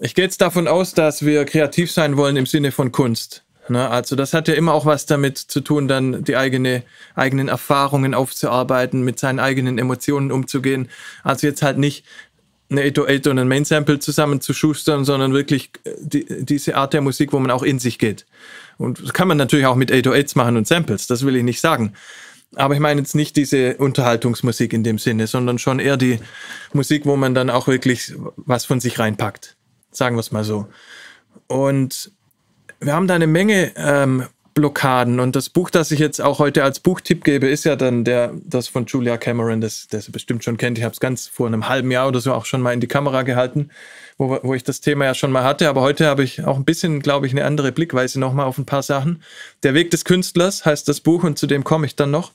Ich gehe jetzt davon aus, dass wir kreativ sein wollen im Sinne von Kunst. Ne? Also das hat ja immer auch was damit zu tun, dann die eigene, eigenen Erfahrungen aufzuarbeiten, mit seinen eigenen Emotionen umzugehen. Also jetzt halt nicht eine 808 und ein Main Sample zusammen zu schustern, sondern wirklich äh, die, diese Art der Musik, wo man auch in sich geht. Und das kann man natürlich auch mit 808s machen und Samples, das will ich nicht sagen. Aber ich meine jetzt nicht diese Unterhaltungsmusik in dem Sinne, sondern schon eher die Musik, wo man dann auch wirklich was von sich reinpackt. Sagen wir es mal so. Und wir haben da eine Menge ähm, Blockaden. Und das Buch, das ich jetzt auch heute als Buchtipp gebe, ist ja dann der, das von Julia Cameron, das, das ihr bestimmt schon kennt. Ich habe es ganz vor einem halben Jahr oder so auch schon mal in die Kamera gehalten, wo, wo ich das Thema ja schon mal hatte. Aber heute habe ich auch ein bisschen, glaube ich, eine andere Blickweise nochmal auf ein paar Sachen. Der Weg des Künstlers heißt das Buch und zu dem komme ich dann noch.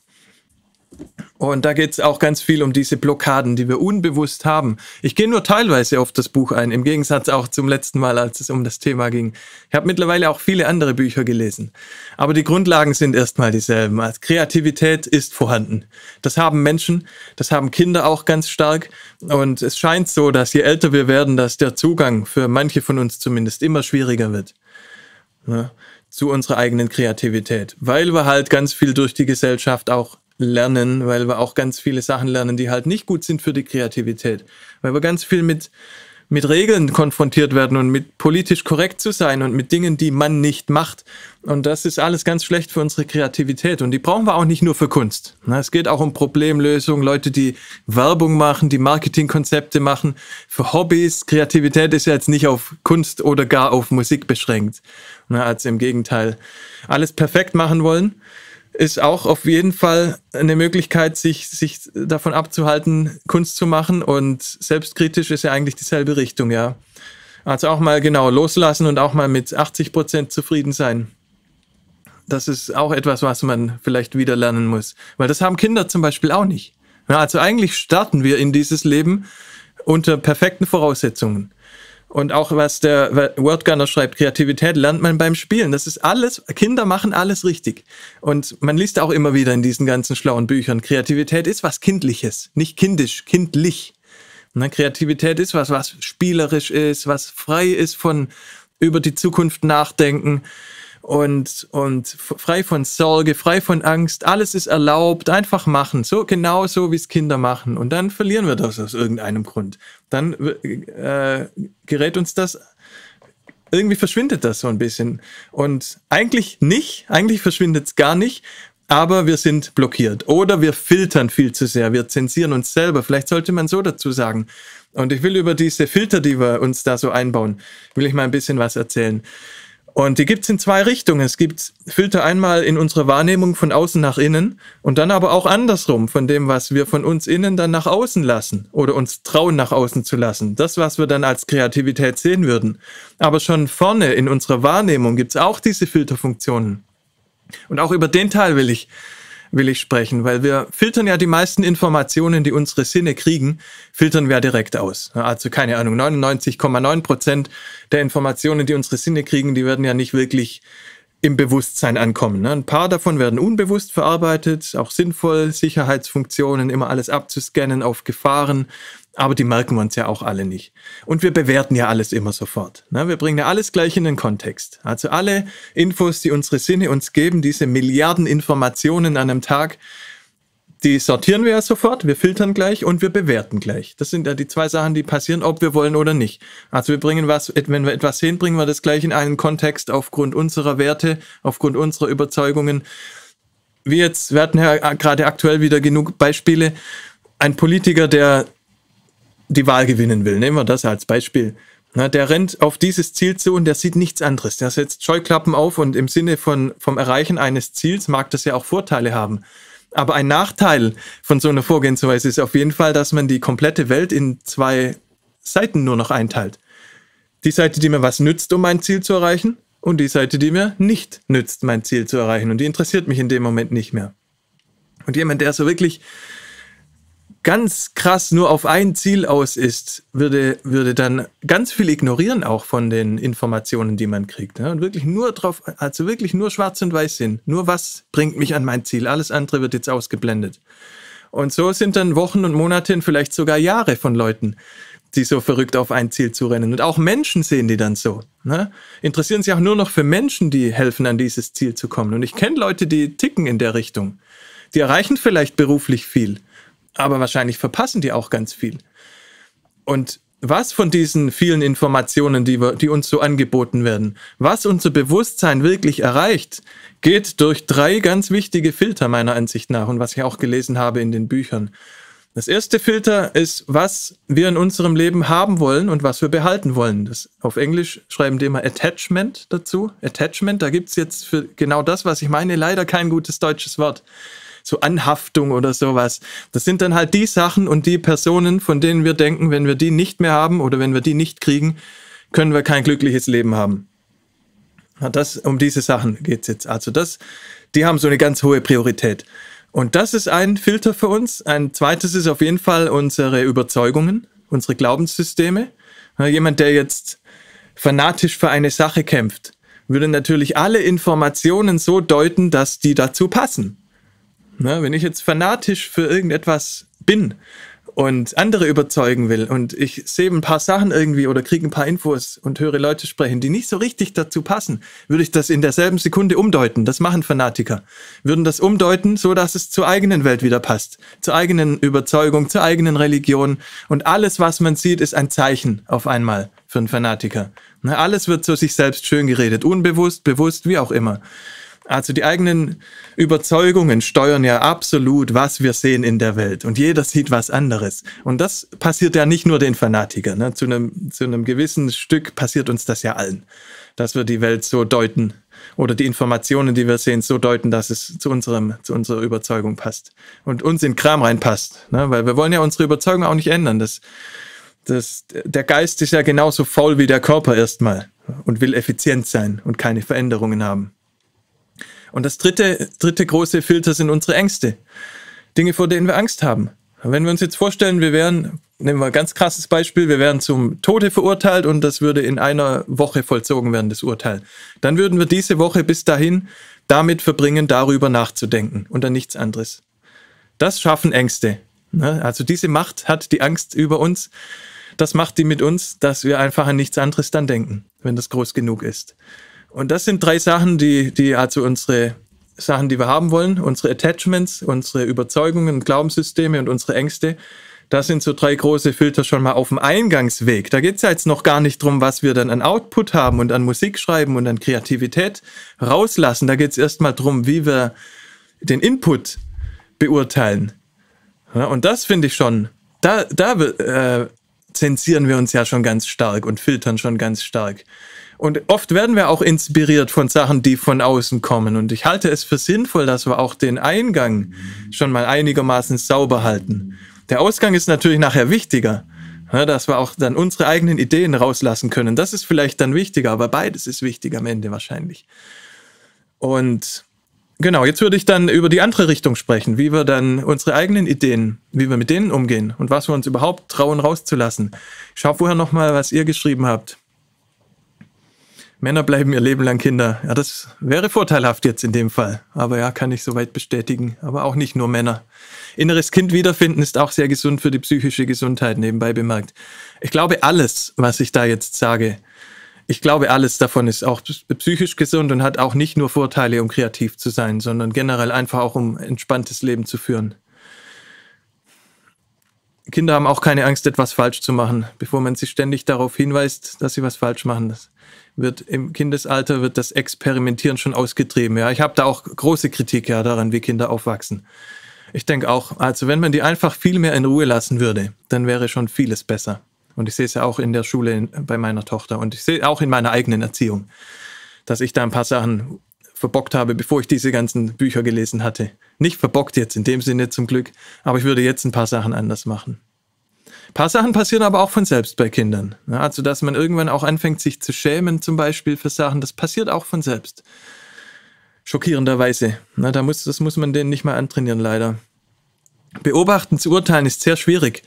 Und da geht es auch ganz viel um diese Blockaden, die wir unbewusst haben. Ich gehe nur teilweise auf das Buch ein, im Gegensatz auch zum letzten Mal, als es um das Thema ging. Ich habe mittlerweile auch viele andere Bücher gelesen. Aber die Grundlagen sind erstmal dieselben. Also Kreativität ist vorhanden. Das haben Menschen, das haben Kinder auch ganz stark. Und es scheint so, dass je älter wir werden, dass der Zugang für manche von uns zumindest immer schwieriger wird. Ja, zu unserer eigenen Kreativität. Weil wir halt ganz viel durch die Gesellschaft auch lernen, weil wir auch ganz viele Sachen lernen, die halt nicht gut sind für die Kreativität. Weil wir ganz viel mit, mit Regeln konfrontiert werden und mit politisch korrekt zu sein und mit Dingen, die man nicht macht. Und das ist alles ganz schlecht für unsere Kreativität. Und die brauchen wir auch nicht nur für Kunst. Es geht auch um Problemlösung, Leute, die Werbung machen, die Marketingkonzepte machen, für Hobbys. Kreativität ist ja jetzt nicht auf Kunst oder gar auf Musik beschränkt. Also im Gegenteil. Alles perfekt machen wollen ist auch auf jeden Fall eine Möglichkeit, sich, sich davon abzuhalten, Kunst zu machen. Und selbstkritisch ist ja eigentlich dieselbe Richtung, ja. Also auch mal genau loslassen und auch mal mit 80 Prozent zufrieden sein. Das ist auch etwas, was man vielleicht wieder lernen muss. Weil das haben Kinder zum Beispiel auch nicht. also eigentlich starten wir in dieses Leben unter perfekten Voraussetzungen. Und auch was der Wordgunner schreibt, Kreativität lernt man beim Spielen. Das ist alles, Kinder machen alles richtig. Und man liest auch immer wieder in diesen ganzen schlauen Büchern, Kreativität ist was Kindliches, nicht kindisch, kindlich. Ne, Kreativität ist was, was spielerisch ist, was frei ist von über die Zukunft nachdenken und, und frei von Sorge, frei von Angst. Alles ist erlaubt, einfach machen. So genau so, wie es Kinder machen. Und dann verlieren wir das aus irgendeinem Grund. Dann äh, gerät uns das irgendwie verschwindet das so ein bisschen. Und eigentlich nicht, eigentlich verschwindet es gar nicht, aber wir sind blockiert. Oder wir filtern viel zu sehr, wir zensieren uns selber. Vielleicht sollte man so dazu sagen. Und ich will über diese Filter, die wir uns da so einbauen, will ich mal ein bisschen was erzählen. Und die gibt's in zwei Richtungen. Es gibt Filter einmal in unserer Wahrnehmung von außen nach innen und dann aber auch andersrum von dem, was wir von uns innen dann nach außen lassen oder uns trauen nach außen zu lassen. Das, was wir dann als Kreativität sehen würden. Aber schon vorne in unserer Wahrnehmung gibt's auch diese Filterfunktionen. Und auch über den Teil will ich will ich sprechen, weil wir filtern ja die meisten Informationen, die unsere Sinne kriegen, filtern wir direkt aus. Also keine Ahnung, 99,9 Prozent der Informationen, die unsere Sinne kriegen, die werden ja nicht wirklich im Bewusstsein ankommen. Ne? Ein paar davon werden unbewusst verarbeitet, auch sinnvoll, Sicherheitsfunktionen, immer alles abzuscannen auf Gefahren, aber die merken wir uns ja auch alle nicht. Und wir bewerten ja alles immer sofort. Ne? Wir bringen ja alles gleich in den Kontext. Also alle Infos, die unsere Sinne uns geben, diese Milliarden Informationen an einem Tag, die sortieren wir ja sofort, wir filtern gleich und wir bewerten gleich. Das sind ja die zwei Sachen, die passieren, ob wir wollen oder nicht. Also wir bringen was, wenn wir etwas sehen, bringen wir das gleich in einen Kontext aufgrund unserer Werte, aufgrund unserer Überzeugungen. Wie jetzt, wir hatten ja gerade aktuell wieder genug Beispiele. Ein Politiker, der die Wahl gewinnen will, nehmen wir das als Beispiel. Na, der rennt auf dieses Ziel zu und der sieht nichts anderes. Der setzt Scheuklappen auf und im Sinne von, vom Erreichen eines Ziels mag das ja auch Vorteile haben. Aber ein Nachteil von so einer Vorgehensweise ist auf jeden Fall, dass man die komplette Welt in zwei Seiten nur noch einteilt. Die Seite, die mir was nützt, um mein Ziel zu erreichen, und die Seite, die mir nicht nützt, mein Ziel zu erreichen. Und die interessiert mich in dem Moment nicht mehr. Und jemand, der so wirklich ganz krass nur auf ein Ziel aus ist, würde, würde dann ganz viel ignorieren auch von den Informationen, die man kriegt. Ja? Und wirklich nur drauf, also wirklich nur schwarz und weiß sind. Nur was bringt mich an mein Ziel. Alles andere wird jetzt ausgeblendet. Und so sind dann Wochen und Monate vielleicht sogar Jahre von Leuten, die so verrückt auf ein Ziel zu rennen. Und auch Menschen sehen die dann so. Ne? Interessieren sich auch nur noch für Menschen, die helfen, an dieses Ziel zu kommen. Und ich kenne Leute, die ticken in der Richtung. Die erreichen vielleicht beruflich viel, aber wahrscheinlich verpassen die auch ganz viel. Und was von diesen vielen Informationen, die, wir, die uns so angeboten werden, was unser Bewusstsein wirklich erreicht, geht durch drei ganz wichtige Filter meiner Ansicht nach und was ich auch gelesen habe in den Büchern. Das erste Filter ist, was wir in unserem Leben haben wollen und was wir behalten wollen. Das, auf Englisch schreiben die immer Attachment dazu. Attachment, da gibt's jetzt für genau das, was ich meine, leider kein gutes deutsches Wort so Anhaftung oder sowas. Das sind dann halt die Sachen und die Personen, von denen wir denken, wenn wir die nicht mehr haben oder wenn wir die nicht kriegen, können wir kein glückliches Leben haben. Das, um diese Sachen geht's jetzt. Also das, die haben so eine ganz hohe Priorität. Und das ist ein Filter für uns. Ein zweites ist auf jeden Fall unsere Überzeugungen, unsere Glaubenssysteme. Jemand, der jetzt fanatisch für eine Sache kämpft, würde natürlich alle Informationen so deuten, dass die dazu passen. Ne? Wenn ich jetzt fanatisch für irgendetwas bin und andere überzeugen will und ich sehe ein paar Sachen irgendwie oder kriege ein paar Infos und höre Leute sprechen, die nicht so richtig dazu passen, würde ich das in derselben Sekunde umdeuten. Das machen Fanatiker. Würden das umdeuten, so dass es zur eigenen Welt wieder passt, zur eigenen Überzeugung, zur eigenen Religion und alles, was man sieht, ist ein Zeichen auf einmal für einen Fanatiker. Ne? Alles wird zu sich selbst schön geredet, unbewusst, bewusst, wie auch immer. Also die eigenen Überzeugungen steuern ja absolut, was wir sehen in der Welt. Und jeder sieht was anderes. Und das passiert ja nicht nur den Fanatikern. Ne? Zu, einem, zu einem gewissen Stück passiert uns das ja allen. Dass wir die Welt so deuten oder die Informationen, die wir sehen, so deuten, dass es zu, unserem, zu unserer Überzeugung passt. Und uns in Kram reinpasst. Ne? Weil wir wollen ja unsere Überzeugung auch nicht ändern. Das, das, der Geist ist ja genauso faul wie der Körper erstmal und will effizient sein und keine Veränderungen haben. Und das dritte, dritte große Filter sind unsere Ängste. Dinge, vor denen wir Angst haben. Wenn wir uns jetzt vorstellen, wir wären, nehmen wir ein ganz krasses Beispiel, wir wären zum Tode verurteilt und das würde in einer Woche vollzogen werden, das Urteil. Dann würden wir diese Woche bis dahin damit verbringen, darüber nachzudenken und an nichts anderes. Das schaffen Ängste. Ne? Also diese Macht hat die Angst über uns. Das macht die mit uns, dass wir einfach an nichts anderes dann denken, wenn das groß genug ist. Und das sind drei Sachen, die, die also unsere Sachen, die wir haben wollen, unsere Attachments, unsere Überzeugungen, Glaubenssysteme und unsere Ängste. Das sind so drei große Filter schon mal auf dem Eingangsweg. Da geht es ja jetzt noch gar nicht drum, was wir dann an Output haben und an Musik schreiben und an Kreativität rauslassen. Da geht es erstmal drum, wie wir den Input beurteilen. Ja, und das finde ich schon, da, da äh, zensieren wir uns ja schon ganz stark und filtern schon ganz stark. Und oft werden wir auch inspiriert von Sachen, die von außen kommen. Und ich halte es für sinnvoll, dass wir auch den Eingang schon mal einigermaßen sauber halten. Der Ausgang ist natürlich nachher wichtiger, dass wir auch dann unsere eigenen Ideen rauslassen können. Das ist vielleicht dann wichtiger, aber beides ist wichtig am Ende wahrscheinlich. Und genau, jetzt würde ich dann über die andere Richtung sprechen, wie wir dann unsere eigenen Ideen, wie wir mit denen umgehen und was wir uns überhaupt trauen rauszulassen. Ich schaue vorher nochmal, was ihr geschrieben habt. Männer bleiben ihr Leben lang Kinder. Ja, das wäre vorteilhaft jetzt in dem Fall. Aber ja, kann ich soweit bestätigen. Aber auch nicht nur Männer. Inneres Kind wiederfinden ist auch sehr gesund für die psychische Gesundheit, nebenbei bemerkt. Ich glaube, alles, was ich da jetzt sage, ich glaube, alles davon ist auch psychisch gesund und hat auch nicht nur Vorteile, um kreativ zu sein, sondern generell einfach auch, um ein entspanntes Leben zu führen. Kinder haben auch keine Angst, etwas falsch zu machen, bevor man sie ständig darauf hinweist, dass sie was falsch machen. Das wird im Kindesalter wird das Experimentieren schon ausgetrieben. Ja, ich habe da auch große Kritik ja daran, wie Kinder aufwachsen. Ich denke auch, also wenn man die einfach viel mehr in Ruhe lassen würde, dann wäre schon vieles besser. Und ich sehe es ja auch in der Schule bei meiner Tochter und ich sehe auch in meiner eigenen Erziehung, dass ich da ein paar Sachen verbockt habe, bevor ich diese ganzen Bücher gelesen hatte. Nicht verbockt jetzt in dem Sinne zum Glück, aber ich würde jetzt ein paar Sachen anders machen. Ein paar Sachen passieren aber auch von selbst bei Kindern. Also, dass man irgendwann auch anfängt, sich zu schämen, zum Beispiel für Sachen, das passiert auch von selbst. Schockierenderweise. Da muss, das muss man denen nicht mal antrainieren, leider. Beobachten zu urteilen ist sehr schwierig.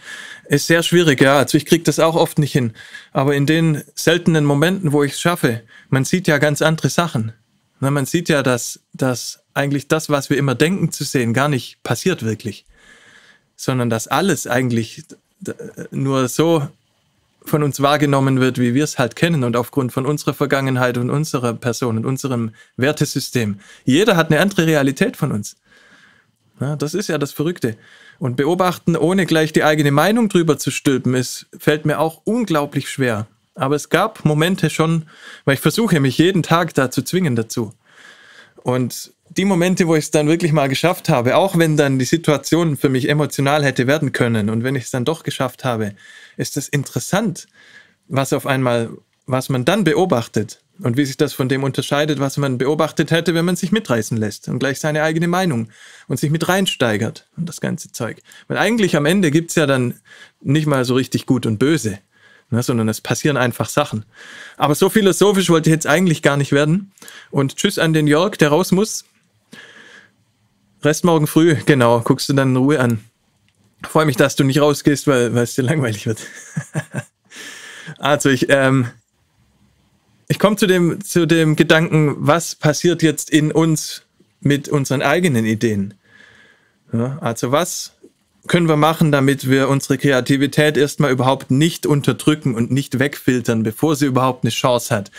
Ist sehr schwierig, ja. Also ich kriege das auch oft nicht hin. Aber in den seltenen Momenten, wo ich es schaffe, man sieht ja ganz andere Sachen. Man sieht ja, dass, dass eigentlich das, was wir immer denken zu sehen, gar nicht passiert wirklich. Sondern dass alles eigentlich nur so von uns wahrgenommen wird, wie wir es halt kennen und aufgrund von unserer Vergangenheit und unserer Person und unserem Wertesystem. Jeder hat eine andere Realität von uns. Ja, das ist ja das Verrückte. Und beobachten, ohne gleich die eigene Meinung drüber zu stülpen, ist, fällt mir auch unglaublich schwer. Aber es gab Momente schon, weil ich versuche mich jeden Tag da zu zwingen dazu. Und die Momente, wo ich es dann wirklich mal geschafft habe, auch wenn dann die Situation für mich emotional hätte werden können und wenn ich es dann doch geschafft habe, ist es interessant, was auf einmal, was man dann beobachtet und wie sich das von dem unterscheidet, was man beobachtet hätte, wenn man sich mitreißen lässt und gleich seine eigene Meinung und sich mit reinsteigert und das ganze Zeug. Weil eigentlich am Ende gibt's ja dann nicht mal so richtig gut und böse, ne, sondern es passieren einfach Sachen. Aber so philosophisch wollte ich jetzt eigentlich gar nicht werden. Und tschüss an den Jörg, der raus muss. Rest morgen früh, genau, guckst du dann in Ruhe an. Freue mich, dass du nicht rausgehst, weil, es dir langweilig wird. also ich, ähm, ich komme zu dem, zu dem Gedanken, was passiert jetzt in uns mit unseren eigenen Ideen? Ja, also was können wir machen, damit wir unsere Kreativität erstmal überhaupt nicht unterdrücken und nicht wegfiltern, bevor sie überhaupt eine Chance hat?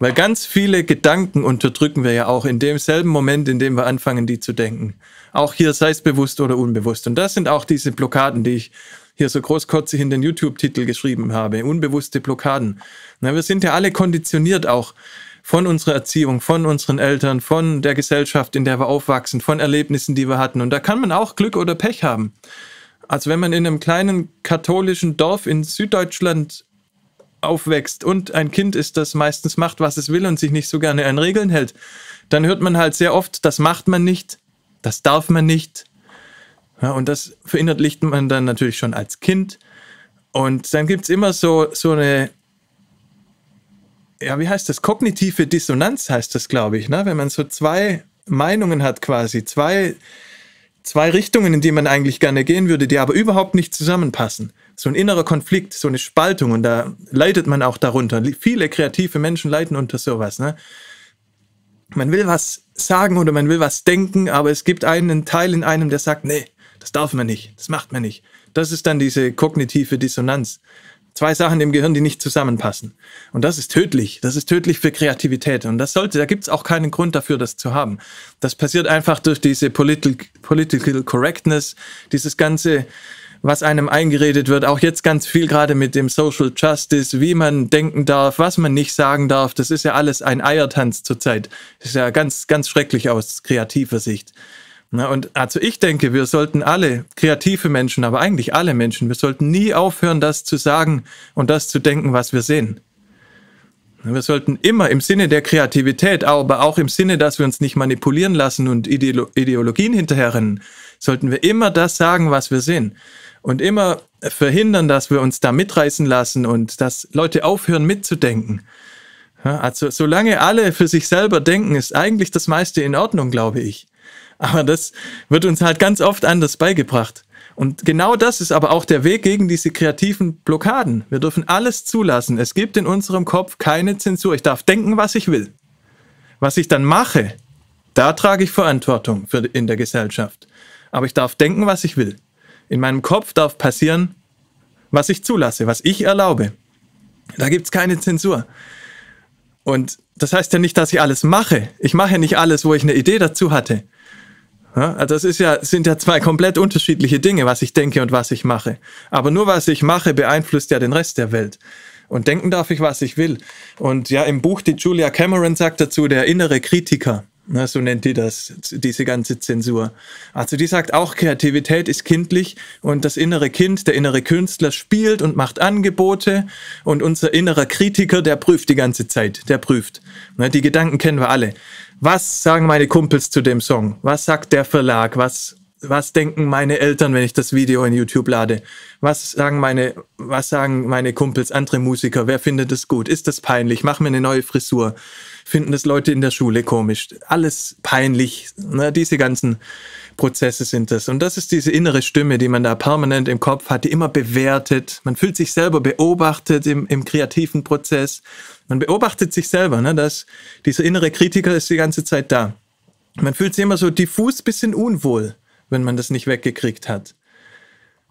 Weil ganz viele Gedanken unterdrücken wir ja auch in demselben Moment, in dem wir anfangen, die zu denken. Auch hier, sei es bewusst oder unbewusst. Und das sind auch diese Blockaden, die ich hier so großkotzig in den YouTube-Titel geschrieben habe. Unbewusste Blockaden. Na, wir sind ja alle konditioniert auch von unserer Erziehung, von unseren Eltern, von der Gesellschaft, in der wir aufwachsen, von Erlebnissen, die wir hatten. Und da kann man auch Glück oder Pech haben. Also wenn man in einem kleinen katholischen Dorf in Süddeutschland aufwächst und ein Kind ist, das meistens macht, was es will und sich nicht so gerne an Regeln hält, dann hört man halt sehr oft, das macht man nicht, das darf man nicht. Ja, und das verinnerlicht man dann natürlich schon als Kind. Und dann gibt es immer so, so eine, ja, wie heißt das? Kognitive Dissonanz heißt das, glaube ich, ne? wenn man so zwei Meinungen hat quasi, zwei, zwei Richtungen, in die man eigentlich gerne gehen würde, die aber überhaupt nicht zusammenpassen so ein innerer Konflikt, so eine Spaltung und da leidet man auch darunter. Viele kreative Menschen leiden unter sowas. Ne? Man will was sagen oder man will was denken, aber es gibt einen Teil in einem, der sagt, nee, das darf man nicht, das macht man nicht. Das ist dann diese kognitive Dissonanz. Zwei Sachen im Gehirn, die nicht zusammenpassen. Und das ist tödlich. Das ist tödlich für Kreativität. Und das sollte, da gibt es auch keinen Grund dafür, das zu haben. Das passiert einfach durch diese Political, Political Correctness, dieses ganze was einem eingeredet wird, auch jetzt ganz viel gerade mit dem Social Justice, wie man denken darf, was man nicht sagen darf, das ist ja alles ein Eiertanz zurzeit. Das ist ja ganz, ganz schrecklich aus kreativer Sicht. Und also ich denke, wir sollten alle kreative Menschen, aber eigentlich alle Menschen, wir sollten nie aufhören, das zu sagen und das zu denken, was wir sehen. Wir sollten immer im Sinne der Kreativität, aber auch im Sinne, dass wir uns nicht manipulieren lassen und Ideologien hinterherrennen, sollten wir immer das sagen, was wir sehen und immer verhindern, dass wir uns da mitreißen lassen und dass Leute aufhören mitzudenken. Ja, also solange alle für sich selber denken, ist eigentlich das meiste in Ordnung, glaube ich. Aber das wird uns halt ganz oft anders beigebracht. Und genau das ist aber auch der Weg gegen diese kreativen Blockaden. Wir dürfen alles zulassen. Es gibt in unserem Kopf keine Zensur. Ich darf denken, was ich will. Was ich dann mache, da trage ich Verantwortung für in der Gesellschaft. Aber ich darf denken, was ich will. In meinem Kopf darf passieren, was ich zulasse, was ich erlaube. Da gibt es keine Zensur. Und das heißt ja nicht, dass ich alles mache. Ich mache ja nicht alles, wo ich eine Idee dazu hatte. Ja, also das ist ja, sind ja zwei komplett unterschiedliche Dinge, was ich denke und was ich mache. Aber nur was ich mache, beeinflusst ja den Rest der Welt. Und denken darf ich, was ich will. Und ja, im Buch, die Julia Cameron sagt dazu, der innere Kritiker. Ne, so nennt die das, diese ganze Zensur. Also die sagt auch, Kreativität ist kindlich und das innere Kind, der innere Künstler spielt und macht Angebote und unser innerer Kritiker, der prüft die ganze Zeit, der prüft. Ne, die Gedanken kennen wir alle. Was sagen meine Kumpels zu dem Song? Was sagt der Verlag? Was, was denken meine Eltern, wenn ich das Video in YouTube lade? Was sagen meine, was sagen meine Kumpels, andere Musiker? Wer findet es gut? Ist das peinlich? Mach mir eine neue Frisur finden das Leute in der Schule komisch. Alles peinlich. Ne? Diese ganzen Prozesse sind das. Und das ist diese innere Stimme, die man da permanent im Kopf hat, die immer bewertet. Man fühlt sich selber beobachtet im, im kreativen Prozess. Man beobachtet sich selber. Ne? Das, dieser innere Kritiker ist die ganze Zeit da. Man fühlt sich immer so diffus bisschen unwohl, wenn man das nicht weggekriegt hat.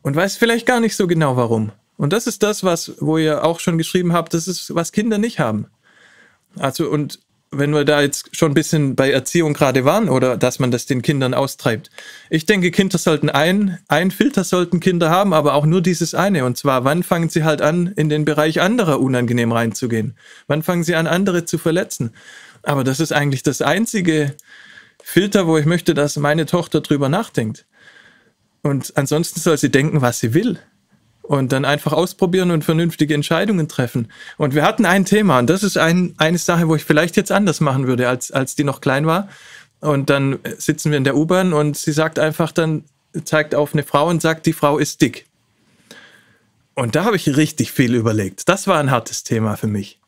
Und weiß vielleicht gar nicht so genau warum. Und das ist das, was, wo ihr auch schon geschrieben habt, das ist, was Kinder nicht haben. Also, und wenn wir da jetzt schon ein bisschen bei Erziehung gerade waren oder dass man das den Kindern austreibt. Ich denke, Kinder sollten ein, ein Filter sollten Kinder haben, aber auch nur dieses eine. Und zwar, wann fangen sie halt an, in den Bereich anderer unangenehm reinzugehen? Wann fangen sie an, andere zu verletzen? Aber das ist eigentlich das einzige Filter, wo ich möchte, dass meine Tochter drüber nachdenkt. Und ansonsten soll sie denken, was sie will und dann einfach ausprobieren und vernünftige Entscheidungen treffen. Und wir hatten ein Thema und das ist ein, eine Sache, wo ich vielleicht jetzt anders machen würde, als, als die noch klein war. Und dann sitzen wir in der U-Bahn und sie sagt einfach dann, zeigt auf eine Frau und sagt, die Frau ist dick. Und da habe ich richtig viel überlegt. Das war ein hartes Thema für mich.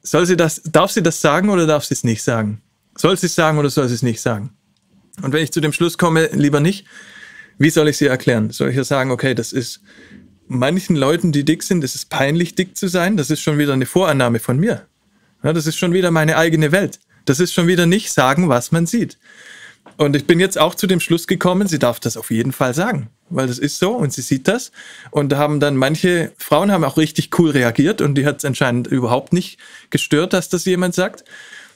Soll sie das, darf sie das sagen oder darf sie es nicht sagen? Soll sie es sagen oder soll sie es nicht sagen? Und wenn ich zu dem Schluss komme, lieber nicht, wie soll ich sie erklären? Soll ich ja sagen, okay, das ist manchen Leuten, die dick sind, es ist peinlich, dick zu sein. Das ist schon wieder eine Vorannahme von mir. Ja, das ist schon wieder meine eigene Welt. Das ist schon wieder nicht sagen, was man sieht. Und ich bin jetzt auch zu dem Schluss gekommen, sie darf das auf jeden Fall sagen, weil das ist so und sie sieht das. Und da haben dann manche Frauen haben auch richtig cool reagiert und die hat es anscheinend überhaupt nicht gestört, dass das jemand sagt.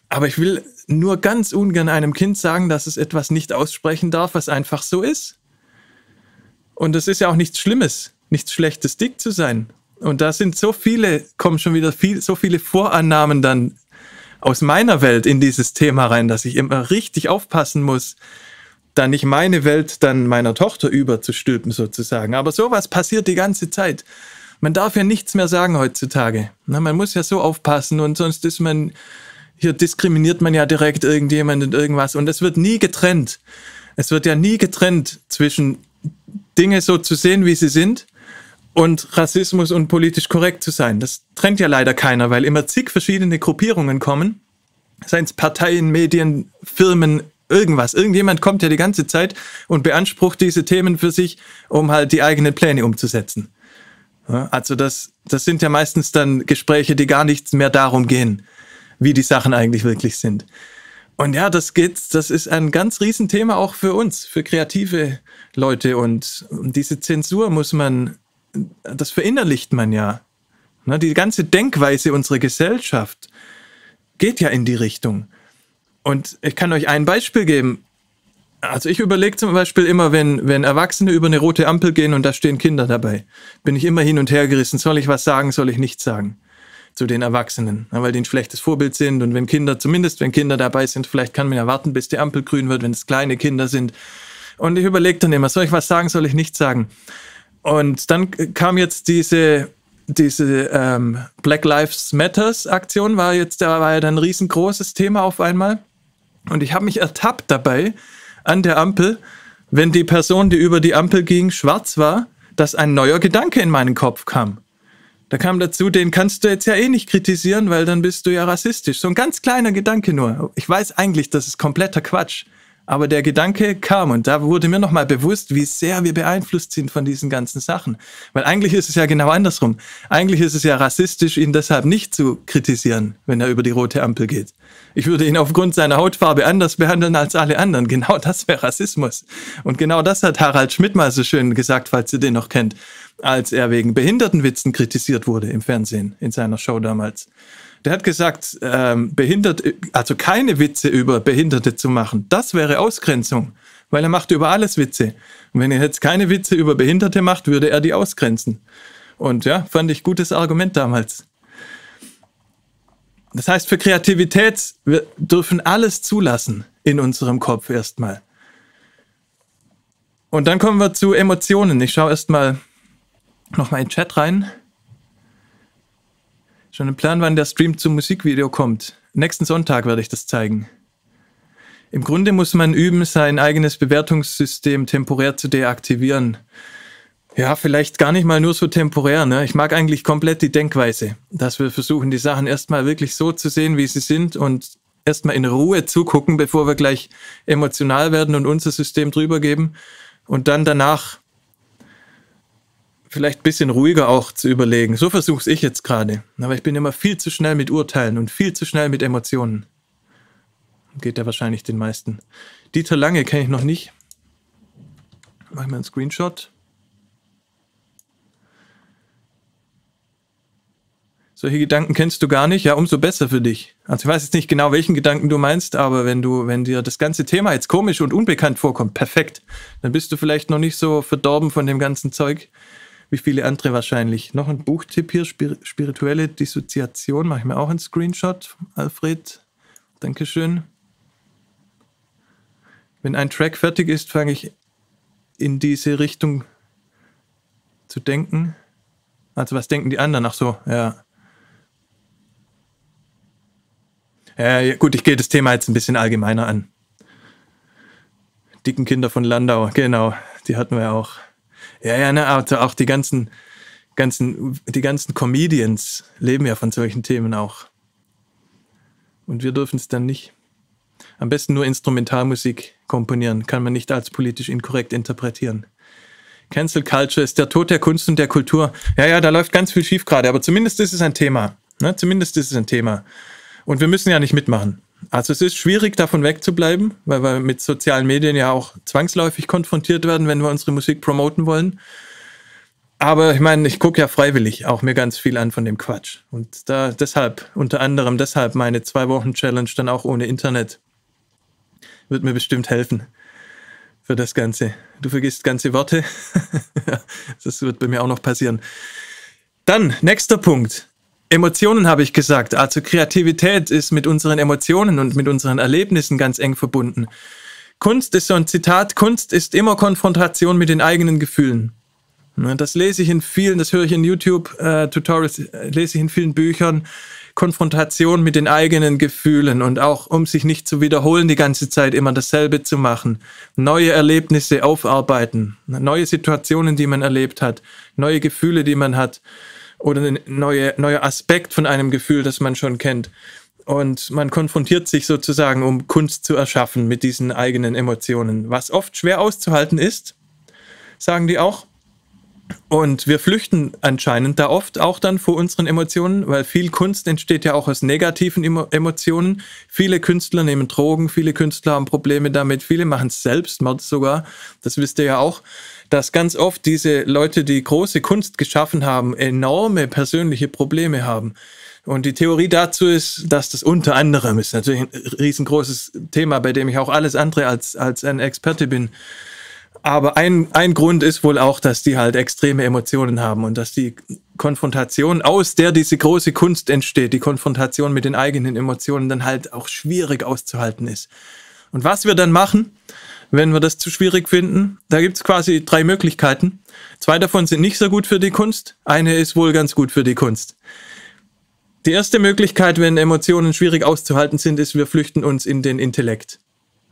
Aber ich will nur ganz ungern einem Kind sagen, dass es etwas nicht aussprechen darf, was einfach so ist. Und es ist ja auch nichts Schlimmes, nichts Schlechtes, dick zu sein. Und da sind so viele, kommen schon wieder viel, so viele Vorannahmen dann aus meiner Welt in dieses Thema rein, dass ich immer richtig aufpassen muss, da nicht meine Welt dann meiner Tochter überzustülpen sozusagen. Aber sowas passiert die ganze Zeit. Man darf ja nichts mehr sagen heutzutage. Na, man muss ja so aufpassen und sonst ist man, hier diskriminiert man ja direkt irgendjemand und irgendwas und es wird nie getrennt. Es wird ja nie getrennt zwischen Dinge so zu sehen, wie sie sind und Rassismus und politisch korrekt zu sein. Das trennt ja leider keiner, weil immer zig verschiedene Gruppierungen kommen, seien es Parteien, Medien, Firmen, irgendwas. Irgendjemand kommt ja die ganze Zeit und beansprucht diese Themen für sich, um halt die eigenen Pläne umzusetzen. also das, das sind ja meistens dann Gespräche, die gar nichts mehr darum gehen, wie die Sachen eigentlich wirklich sind. Und ja, das geht, das ist ein ganz Riesenthema auch für uns, für kreative Leute. Und diese Zensur muss man, das verinnerlicht man ja. Die ganze Denkweise unserer Gesellschaft geht ja in die Richtung. Und ich kann euch ein Beispiel geben. Also ich überlege zum Beispiel immer, wenn, wenn Erwachsene über eine rote Ampel gehen und da stehen Kinder dabei, bin ich immer hin und her gerissen. Soll ich was sagen, soll ich nichts sagen? Zu den Erwachsenen, weil die ein schlechtes Vorbild sind. Und wenn Kinder, zumindest wenn Kinder dabei sind, vielleicht kann man ja warten, bis die Ampel grün wird, wenn es kleine Kinder sind. Und ich überlege dann immer, soll ich was sagen, soll ich nichts sagen? Und dann kam jetzt diese, diese ähm, Black Lives Matters Aktion, war jetzt, da war ja dann ein riesengroßes Thema auf einmal. Und ich habe mich ertappt dabei an der Ampel, wenn die Person, die über die Ampel ging, schwarz war, dass ein neuer Gedanke in meinen Kopf kam. Da kam dazu, den kannst du jetzt ja eh nicht kritisieren, weil dann bist du ja rassistisch. So ein ganz kleiner Gedanke nur. Ich weiß eigentlich, das ist kompletter Quatsch. Aber der Gedanke kam und da wurde mir nochmal bewusst, wie sehr wir beeinflusst sind von diesen ganzen Sachen. Weil eigentlich ist es ja genau andersrum. Eigentlich ist es ja rassistisch, ihn deshalb nicht zu kritisieren, wenn er über die rote Ampel geht. Ich würde ihn aufgrund seiner Hautfarbe anders behandeln als alle anderen. Genau das wäre Rassismus. Und genau das hat Harald Schmidt mal so schön gesagt, falls ihr den noch kennt als er wegen Behindertenwitzen kritisiert wurde im Fernsehen, in seiner Show damals. Der hat gesagt, ähm, behindert, also keine Witze über Behinderte zu machen, das wäre Ausgrenzung, weil er macht über alles Witze. Und wenn er jetzt keine Witze über Behinderte macht, würde er die ausgrenzen. Und ja, fand ich gutes Argument damals. Das heißt, für Kreativität, wir dürfen alles zulassen in unserem Kopf erstmal. Und dann kommen wir zu Emotionen. Ich schaue erstmal nochmal in den Chat rein. Schon ein Plan, wann der Stream zum Musikvideo kommt. Nächsten Sonntag werde ich das zeigen. Im Grunde muss man üben, sein eigenes Bewertungssystem temporär zu deaktivieren. Ja, vielleicht gar nicht mal nur so temporär. Ne? Ich mag eigentlich komplett die Denkweise, dass wir versuchen, die Sachen erstmal wirklich so zu sehen, wie sie sind und erstmal in Ruhe zugucken, bevor wir gleich emotional werden und unser System drüber geben und dann danach vielleicht ein bisschen ruhiger auch zu überlegen. So versuche ich jetzt gerade. Aber ich bin immer viel zu schnell mit Urteilen und viel zu schnell mit Emotionen. Geht ja wahrscheinlich den meisten. Dieter Lange kenne ich noch nicht. Mach ich mal einen Screenshot. Solche Gedanken kennst du gar nicht, ja, umso besser für dich. Also ich weiß jetzt nicht genau, welchen Gedanken du meinst, aber wenn du, wenn dir das ganze Thema jetzt komisch und unbekannt vorkommt, perfekt, dann bist du vielleicht noch nicht so verdorben von dem ganzen Zeug wie viele andere wahrscheinlich. Noch ein Buchtipp hier, spirituelle Dissoziation, mache ich mir auch einen Screenshot, Alfred. Dankeschön. Wenn ein Track fertig ist, fange ich in diese Richtung zu denken. Also was denken die anderen? Ach so, ja. Ja, gut, ich gehe das Thema jetzt ein bisschen allgemeiner an. Dicken Kinder von Landau, genau, die hatten wir auch. Ja, ja, ne, also auch die ganzen, ganzen, die ganzen Comedians leben ja von solchen Themen auch. Und wir dürfen es dann nicht. Am besten nur Instrumentalmusik komponieren, kann man nicht als politisch inkorrekt interpretieren. Cancel Culture ist der Tod der Kunst und der Kultur. Ja, ja, da läuft ganz viel schief gerade, aber zumindest ist es ein Thema. Ne? Zumindest ist es ein Thema. Und wir müssen ja nicht mitmachen. Also es ist schwierig, davon wegzubleiben, weil wir mit sozialen Medien ja auch zwangsläufig konfrontiert werden, wenn wir unsere Musik promoten wollen. Aber ich meine, ich gucke ja freiwillig auch mir ganz viel an von dem Quatsch. Und da deshalb, unter anderem deshalb meine zwei Wochen Challenge dann auch ohne Internet. Wird mir bestimmt helfen für das Ganze. Du vergisst ganze Worte. das wird bei mir auch noch passieren. Dann, nächster Punkt. Emotionen habe ich gesagt. Also Kreativität ist mit unseren Emotionen und mit unseren Erlebnissen ganz eng verbunden. Kunst ist so ein Zitat, Kunst ist immer Konfrontation mit den eigenen Gefühlen. Das lese ich in vielen, das höre ich in YouTube-Tutorials, äh, lese ich in vielen Büchern. Konfrontation mit den eigenen Gefühlen und auch um sich nicht zu wiederholen, die ganze Zeit immer dasselbe zu machen. Neue Erlebnisse aufarbeiten, neue Situationen, die man erlebt hat, neue Gefühle, die man hat oder ein neue, neuer Aspekt von einem Gefühl, das man schon kennt. Und man konfrontiert sich sozusagen, um Kunst zu erschaffen mit diesen eigenen Emotionen, was oft schwer auszuhalten ist, sagen die auch. Und wir flüchten anscheinend da oft auch dann vor unseren Emotionen, weil viel Kunst entsteht ja auch aus negativen Emotionen. Viele Künstler nehmen Drogen, viele Künstler haben Probleme damit, viele machen Selbstmord sogar. Das wisst ihr ja auch dass ganz oft diese Leute, die große Kunst geschaffen haben, enorme persönliche Probleme haben. Und die Theorie dazu ist, dass das unter anderem ist natürlich ein riesengroßes Thema, bei dem ich auch alles andere als, als ein Experte bin. Aber ein, ein Grund ist wohl auch, dass die halt extreme Emotionen haben und dass die Konfrontation, aus der diese große Kunst entsteht, die Konfrontation mit den eigenen Emotionen dann halt auch schwierig auszuhalten ist. Und was wir dann machen, wenn wir das zu schwierig finden. Da gibt es quasi drei Möglichkeiten. Zwei davon sind nicht so gut für die Kunst. Eine ist wohl ganz gut für die Kunst. Die erste Möglichkeit, wenn Emotionen schwierig auszuhalten sind, ist, wir flüchten uns in den Intellekt.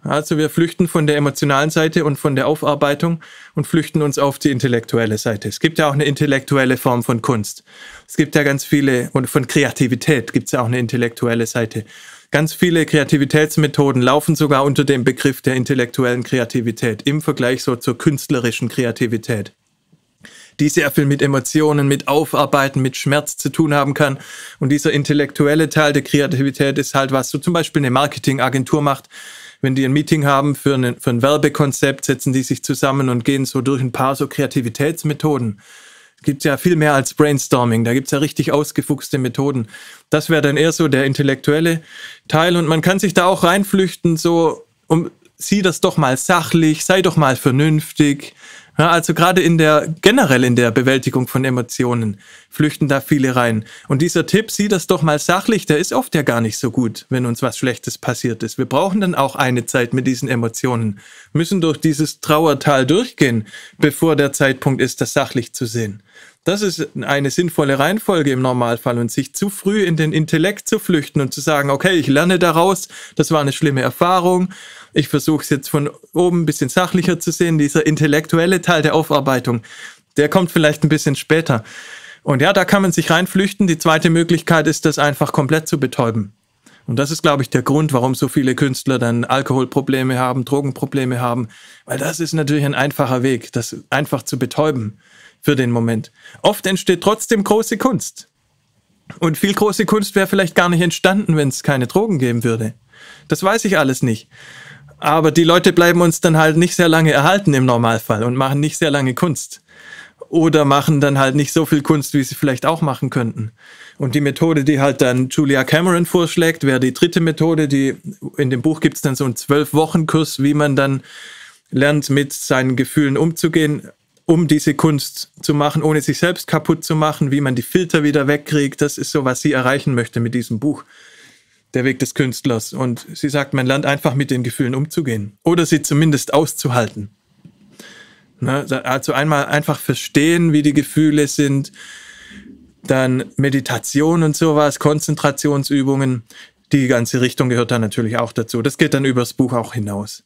Also wir flüchten von der emotionalen Seite und von der Aufarbeitung und flüchten uns auf die intellektuelle Seite. Es gibt ja auch eine intellektuelle Form von Kunst. Es gibt ja ganz viele, und von Kreativität gibt es ja auch eine intellektuelle Seite. Ganz viele Kreativitätsmethoden laufen sogar unter dem Begriff der intellektuellen Kreativität im Vergleich so zur künstlerischen Kreativität die sehr viel mit Emotionen, mit Aufarbeiten, mit Schmerz zu tun haben kann. Und dieser intellektuelle Teil der Kreativität ist halt, was so zum Beispiel eine Marketingagentur macht. Wenn die ein Meeting haben für, eine, für ein Werbekonzept, setzen die sich zusammen und gehen so durch ein paar so Kreativitätsmethoden gibt ja viel mehr als Brainstorming. Da gibt es ja richtig ausgefuchste Methoden. Das wäre dann eher so der intellektuelle Teil. Und man kann sich da auch reinflüchten, so, um, sieh das doch mal sachlich, sei doch mal vernünftig. Ja, also gerade in der, generell in der Bewältigung von Emotionen flüchten da viele rein. Und dieser Tipp, sieh das doch mal sachlich, der ist oft ja gar nicht so gut, wenn uns was Schlechtes passiert ist. Wir brauchen dann auch eine Zeit mit diesen Emotionen, müssen durch dieses Trauertal durchgehen, bevor der Zeitpunkt ist, das sachlich zu sehen. Das ist eine sinnvolle Reihenfolge im Normalfall und sich zu früh in den Intellekt zu flüchten und zu sagen, okay, ich lerne daraus, das war eine schlimme Erfahrung, ich versuche es jetzt von oben ein bisschen sachlicher zu sehen, dieser intellektuelle Teil der Aufarbeitung, der kommt vielleicht ein bisschen später. Und ja, da kann man sich reinflüchten. Die zweite Möglichkeit ist, das einfach komplett zu betäuben. Und das ist, glaube ich, der Grund, warum so viele Künstler dann Alkoholprobleme haben, Drogenprobleme haben, weil das ist natürlich ein einfacher Weg, das einfach zu betäuben für den Moment. Oft entsteht trotzdem große Kunst. Und viel große Kunst wäre vielleicht gar nicht entstanden, wenn es keine Drogen geben würde. Das weiß ich alles nicht. Aber die Leute bleiben uns dann halt nicht sehr lange erhalten im Normalfall und machen nicht sehr lange Kunst. Oder machen dann halt nicht so viel Kunst, wie sie vielleicht auch machen könnten. Und die Methode, die halt dann Julia Cameron vorschlägt, wäre die dritte Methode, die in dem Buch gibt es dann so einen Zwölf-Wochen-Kurs, wie man dann lernt, mit seinen Gefühlen umzugehen, um diese Kunst zu machen, ohne sich selbst kaputt zu machen, wie man die Filter wieder wegkriegt. Das ist so, was sie erreichen möchte mit diesem Buch. Der Weg des Künstlers. Und sie sagt, man lernt einfach mit den Gefühlen umzugehen. Oder sie zumindest auszuhalten. Ne? Also einmal einfach verstehen, wie die Gefühle sind, dann Meditation und sowas, Konzentrationsübungen. Die ganze Richtung gehört dann natürlich auch dazu. Das geht dann übers Buch auch hinaus.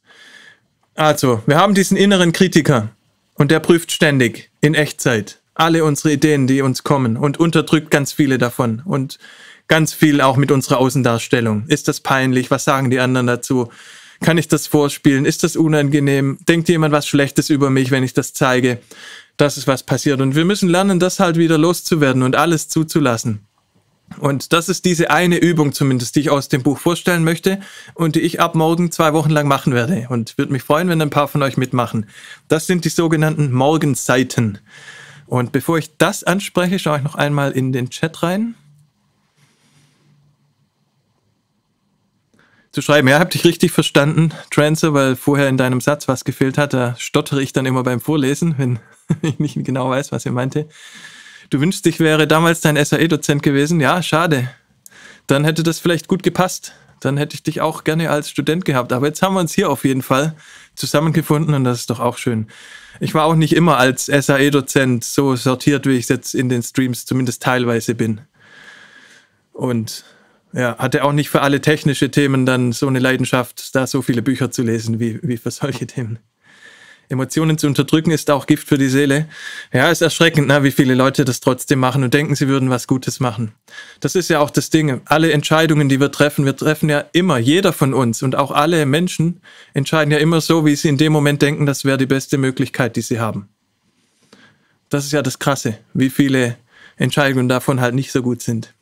Also, wir haben diesen inneren Kritiker und der prüft ständig in Echtzeit alle unsere Ideen, die uns kommen und unterdrückt ganz viele davon und ganz viel auch mit unserer Außendarstellung. Ist das peinlich? Was sagen die anderen dazu? Kann ich das vorspielen? Ist das unangenehm? Denkt jemand was Schlechtes über mich, wenn ich das zeige? Das ist was passiert. Und wir müssen lernen, das halt wieder loszuwerden und alles zuzulassen. Und das ist diese eine Übung zumindest, die ich aus dem Buch vorstellen möchte und die ich ab morgen zwei Wochen lang machen werde. Und würde mich freuen, wenn ein paar von euch mitmachen. Das sind die sogenannten Morgenseiten. Und bevor ich das anspreche, schaue ich noch einmal in den Chat rein. zu schreiben. Ja, hab dich richtig verstanden, Trancer, weil vorher in deinem Satz was gefehlt hat. Da stottere ich dann immer beim Vorlesen, wenn ich nicht genau weiß, was ihr meinte. Du wünschst, ich wäre damals dein SAE-Dozent gewesen. Ja, schade. Dann hätte das vielleicht gut gepasst. Dann hätte ich dich auch gerne als Student gehabt. Aber jetzt haben wir uns hier auf jeden Fall zusammengefunden und das ist doch auch schön. Ich war auch nicht immer als SAE-Dozent so sortiert, wie ich jetzt in den Streams zumindest teilweise bin. Und ja, hatte auch nicht für alle technische Themen dann so eine Leidenschaft, da so viele Bücher zu lesen wie, wie für solche Themen. Emotionen zu unterdrücken ist auch Gift für die Seele. Ja, ist erschreckend, na, wie viele Leute das trotzdem machen und denken, sie würden was Gutes machen. Das ist ja auch das Ding. Alle Entscheidungen, die wir treffen, wir treffen ja immer, jeder von uns und auch alle Menschen entscheiden ja immer so, wie sie in dem Moment denken, das wäre die beste Möglichkeit, die sie haben. Das ist ja das Krasse, wie viele Entscheidungen davon halt nicht so gut sind.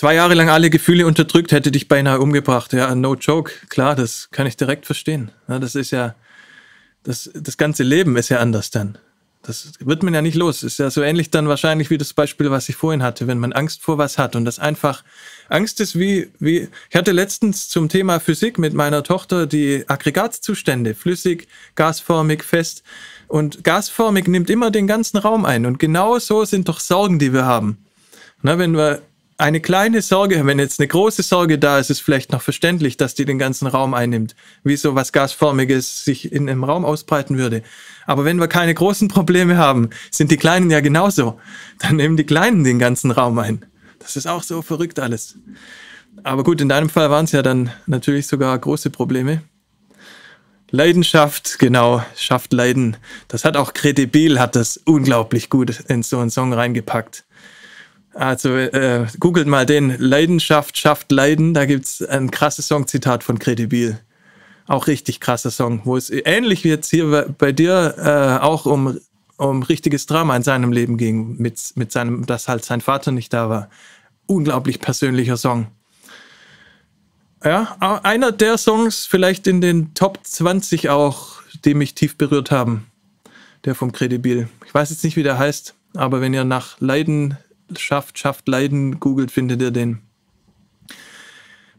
Zwei Jahre lang alle Gefühle unterdrückt, hätte dich beinahe umgebracht. Ja, no joke. Klar, das kann ich direkt verstehen. Ja, das ist ja, das, das ganze Leben ist ja anders dann. Das wird man ja nicht los. Ist ja so ähnlich dann wahrscheinlich wie das Beispiel, was ich vorhin hatte, wenn man Angst vor was hat und das einfach, Angst ist wie, wie, ich hatte letztens zum Thema Physik mit meiner Tochter die Aggregatzustände, flüssig, gasförmig, fest. Und gasförmig nimmt immer den ganzen Raum ein. Und genau so sind doch Sorgen, die wir haben. Na, wenn wir eine kleine Sorge, wenn jetzt eine große Sorge da ist, ist vielleicht noch verständlich, dass die den ganzen Raum einnimmt, wie so was Gasförmiges sich in einem Raum ausbreiten würde. Aber wenn wir keine großen Probleme haben, sind die Kleinen ja genauso. Dann nehmen die Kleinen den ganzen Raum ein. Das ist auch so verrückt alles. Aber gut, in deinem Fall waren es ja dann natürlich sogar große Probleme. Leidenschaft, genau, schafft Leiden. Das hat auch Credibil, hat das unglaublich gut in so einen Song reingepackt. Also äh, googelt mal den Leidenschaft schafft Leiden. Da gibt's ein krasses Songzitat von Credibil. Auch richtig krasser Song, wo es ähnlich wie jetzt hier bei dir äh, auch um, um richtiges Drama in seinem Leben ging, mit, mit seinem, dass halt sein Vater nicht da war. Unglaublich persönlicher Song. Ja, einer der Songs vielleicht in den Top 20 auch, die mich tief berührt haben. Der vom Credibil. Ich weiß jetzt nicht, wie der heißt, aber wenn ihr nach Leiden schafft, schafft Leiden, googelt, findet ihr den.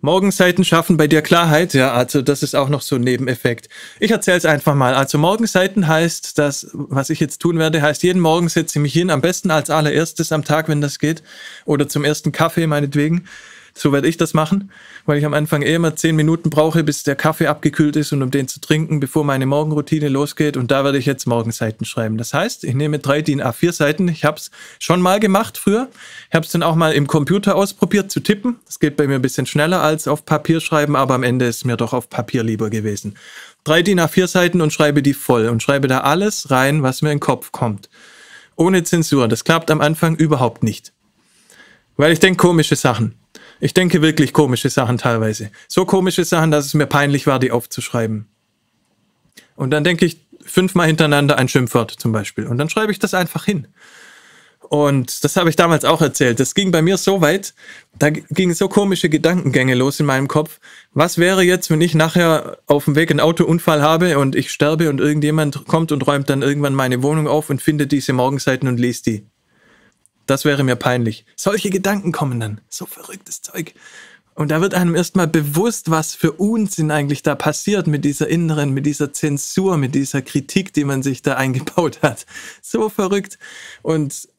Morgenseiten schaffen bei dir Klarheit, ja, also das ist auch noch so ein Nebeneffekt. Ich erzähle es einfach mal. Also Morgenseiten heißt, dass, was ich jetzt tun werde, heißt, jeden Morgen setze ich mich hin, am besten als allererstes am Tag, wenn das geht, oder zum ersten Kaffee meinetwegen. So werde ich das machen, weil ich am Anfang eh immer zehn Minuten brauche, bis der Kaffee abgekühlt ist und um den zu trinken, bevor meine Morgenroutine losgeht. Und da werde ich jetzt Morgenseiten schreiben. Das heißt, ich nehme drei DIN A4 Seiten. Ich habe es schon mal gemacht früher. Ich habe es dann auch mal im Computer ausprobiert zu tippen. Das geht bei mir ein bisschen schneller als auf Papier schreiben, aber am Ende ist mir doch auf Papier lieber gewesen. Drei DIN A4 Seiten und schreibe die voll und schreibe da alles rein, was mir in den Kopf kommt. Ohne Zensur. Das klappt am Anfang überhaupt nicht. Weil ich denke komische Sachen. Ich denke wirklich komische Sachen teilweise. So komische Sachen, dass es mir peinlich war, die aufzuschreiben. Und dann denke ich fünfmal hintereinander ein Schimpfwort zum Beispiel. Und dann schreibe ich das einfach hin. Und das habe ich damals auch erzählt. Das ging bei mir so weit, da gingen so komische Gedankengänge los in meinem Kopf. Was wäre jetzt, wenn ich nachher auf dem Weg einen Autounfall habe und ich sterbe und irgendjemand kommt und räumt dann irgendwann meine Wohnung auf und findet diese Morgenseiten und liest die? Das wäre mir peinlich. Solche Gedanken kommen dann. So verrücktes Zeug. Und da wird einem erstmal bewusst, was für Unsinn eigentlich da passiert mit dieser inneren, mit dieser Zensur, mit dieser Kritik, die man sich da eingebaut hat. So verrückt. Und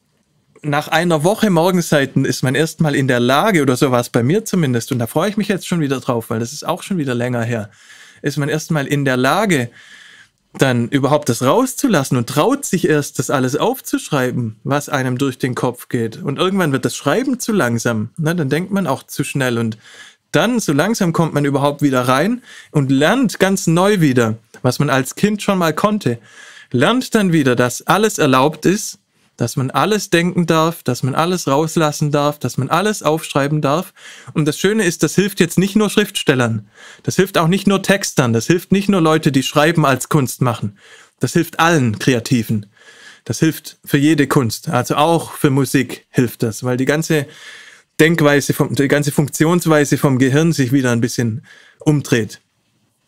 nach einer Woche Morgenseiten ist man erstmal in der Lage, oder so war es bei mir zumindest, und da freue ich mich jetzt schon wieder drauf, weil das ist auch schon wieder länger her, ist man erstmal in der Lage, dann überhaupt das rauszulassen und traut sich erst, das alles aufzuschreiben, was einem durch den Kopf geht. Und irgendwann wird das Schreiben zu langsam. Ne? Dann denkt man auch zu schnell. Und dann, so langsam kommt man überhaupt wieder rein und lernt ganz neu wieder, was man als Kind schon mal konnte. Lernt dann wieder, dass alles erlaubt ist dass man alles denken darf, dass man alles rauslassen darf, dass man alles aufschreiben darf. Und das Schöne ist, das hilft jetzt nicht nur Schriftstellern, das hilft auch nicht nur Textern, das hilft nicht nur Leute, die Schreiben als Kunst machen, das hilft allen Kreativen. Das hilft für jede Kunst, also auch für Musik hilft das, weil die ganze Denkweise, die ganze Funktionsweise vom Gehirn sich wieder ein bisschen umdreht.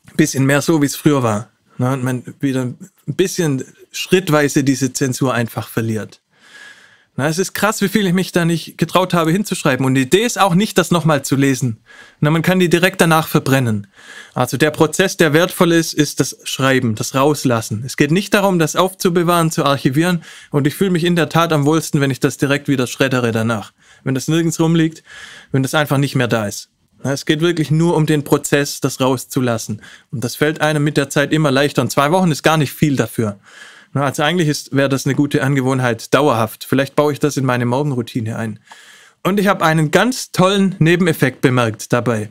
Ein bisschen mehr so, wie es früher war. Na, und man wieder ein bisschen schrittweise diese Zensur einfach verliert. Na, es ist krass, wie viel ich mich da nicht getraut habe hinzuschreiben. Und die Idee ist auch nicht, das nochmal zu lesen. Na, man kann die direkt danach verbrennen. Also der Prozess, der wertvoll ist, ist das Schreiben, das Rauslassen. Es geht nicht darum, das aufzubewahren, zu archivieren. Und ich fühle mich in der Tat am wohlsten, wenn ich das direkt wieder schreddere danach. Wenn das nirgends rumliegt, wenn das einfach nicht mehr da ist. Es geht wirklich nur um den Prozess, das rauszulassen. Und das fällt einem mit der Zeit immer leichter. Und zwei Wochen ist gar nicht viel dafür. Also eigentlich wäre das eine gute Angewohnheit, dauerhaft. Vielleicht baue ich das in meine Morgenroutine ein. Und ich habe einen ganz tollen Nebeneffekt bemerkt dabei.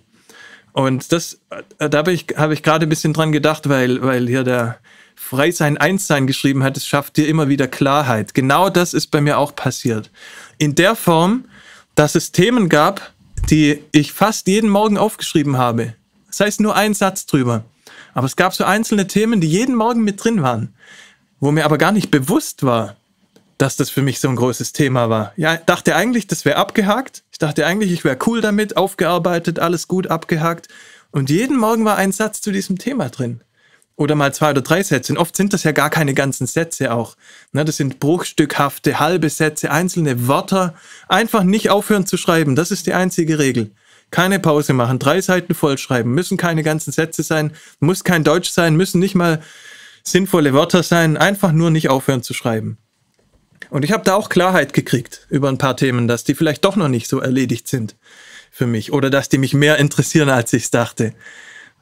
Und das, äh, da habe ich, hab ich gerade ein bisschen dran gedacht, weil, weil hier der Freisein Einssein geschrieben hat, es schafft dir immer wieder Klarheit. Genau das ist bei mir auch passiert. In der Form, dass es Themen gab, die ich fast jeden Morgen aufgeschrieben habe. Das heißt nur ein Satz drüber. Aber es gab so einzelne Themen, die jeden Morgen mit drin waren wo mir aber gar nicht bewusst war, dass das für mich so ein großes Thema war. Ja, dachte eigentlich, das wäre abgehakt. Ich dachte eigentlich, ich wäre cool damit, aufgearbeitet, alles gut abgehakt. Und jeden Morgen war ein Satz zu diesem Thema drin. Oder mal zwei oder drei Sätze. Und oft sind das ja gar keine ganzen Sätze auch. Ne, das sind bruchstückhafte, halbe Sätze, einzelne Wörter. Einfach nicht aufhören zu schreiben. Das ist die einzige Regel. Keine Pause machen, drei Seiten vollschreiben. Müssen keine ganzen Sätze sein, muss kein Deutsch sein, müssen nicht mal sinnvolle Wörter sein, einfach nur nicht aufhören zu schreiben. Und ich habe da auch Klarheit gekriegt über ein paar Themen, dass die vielleicht doch noch nicht so erledigt sind für mich oder dass die mich mehr interessieren, als ich es dachte.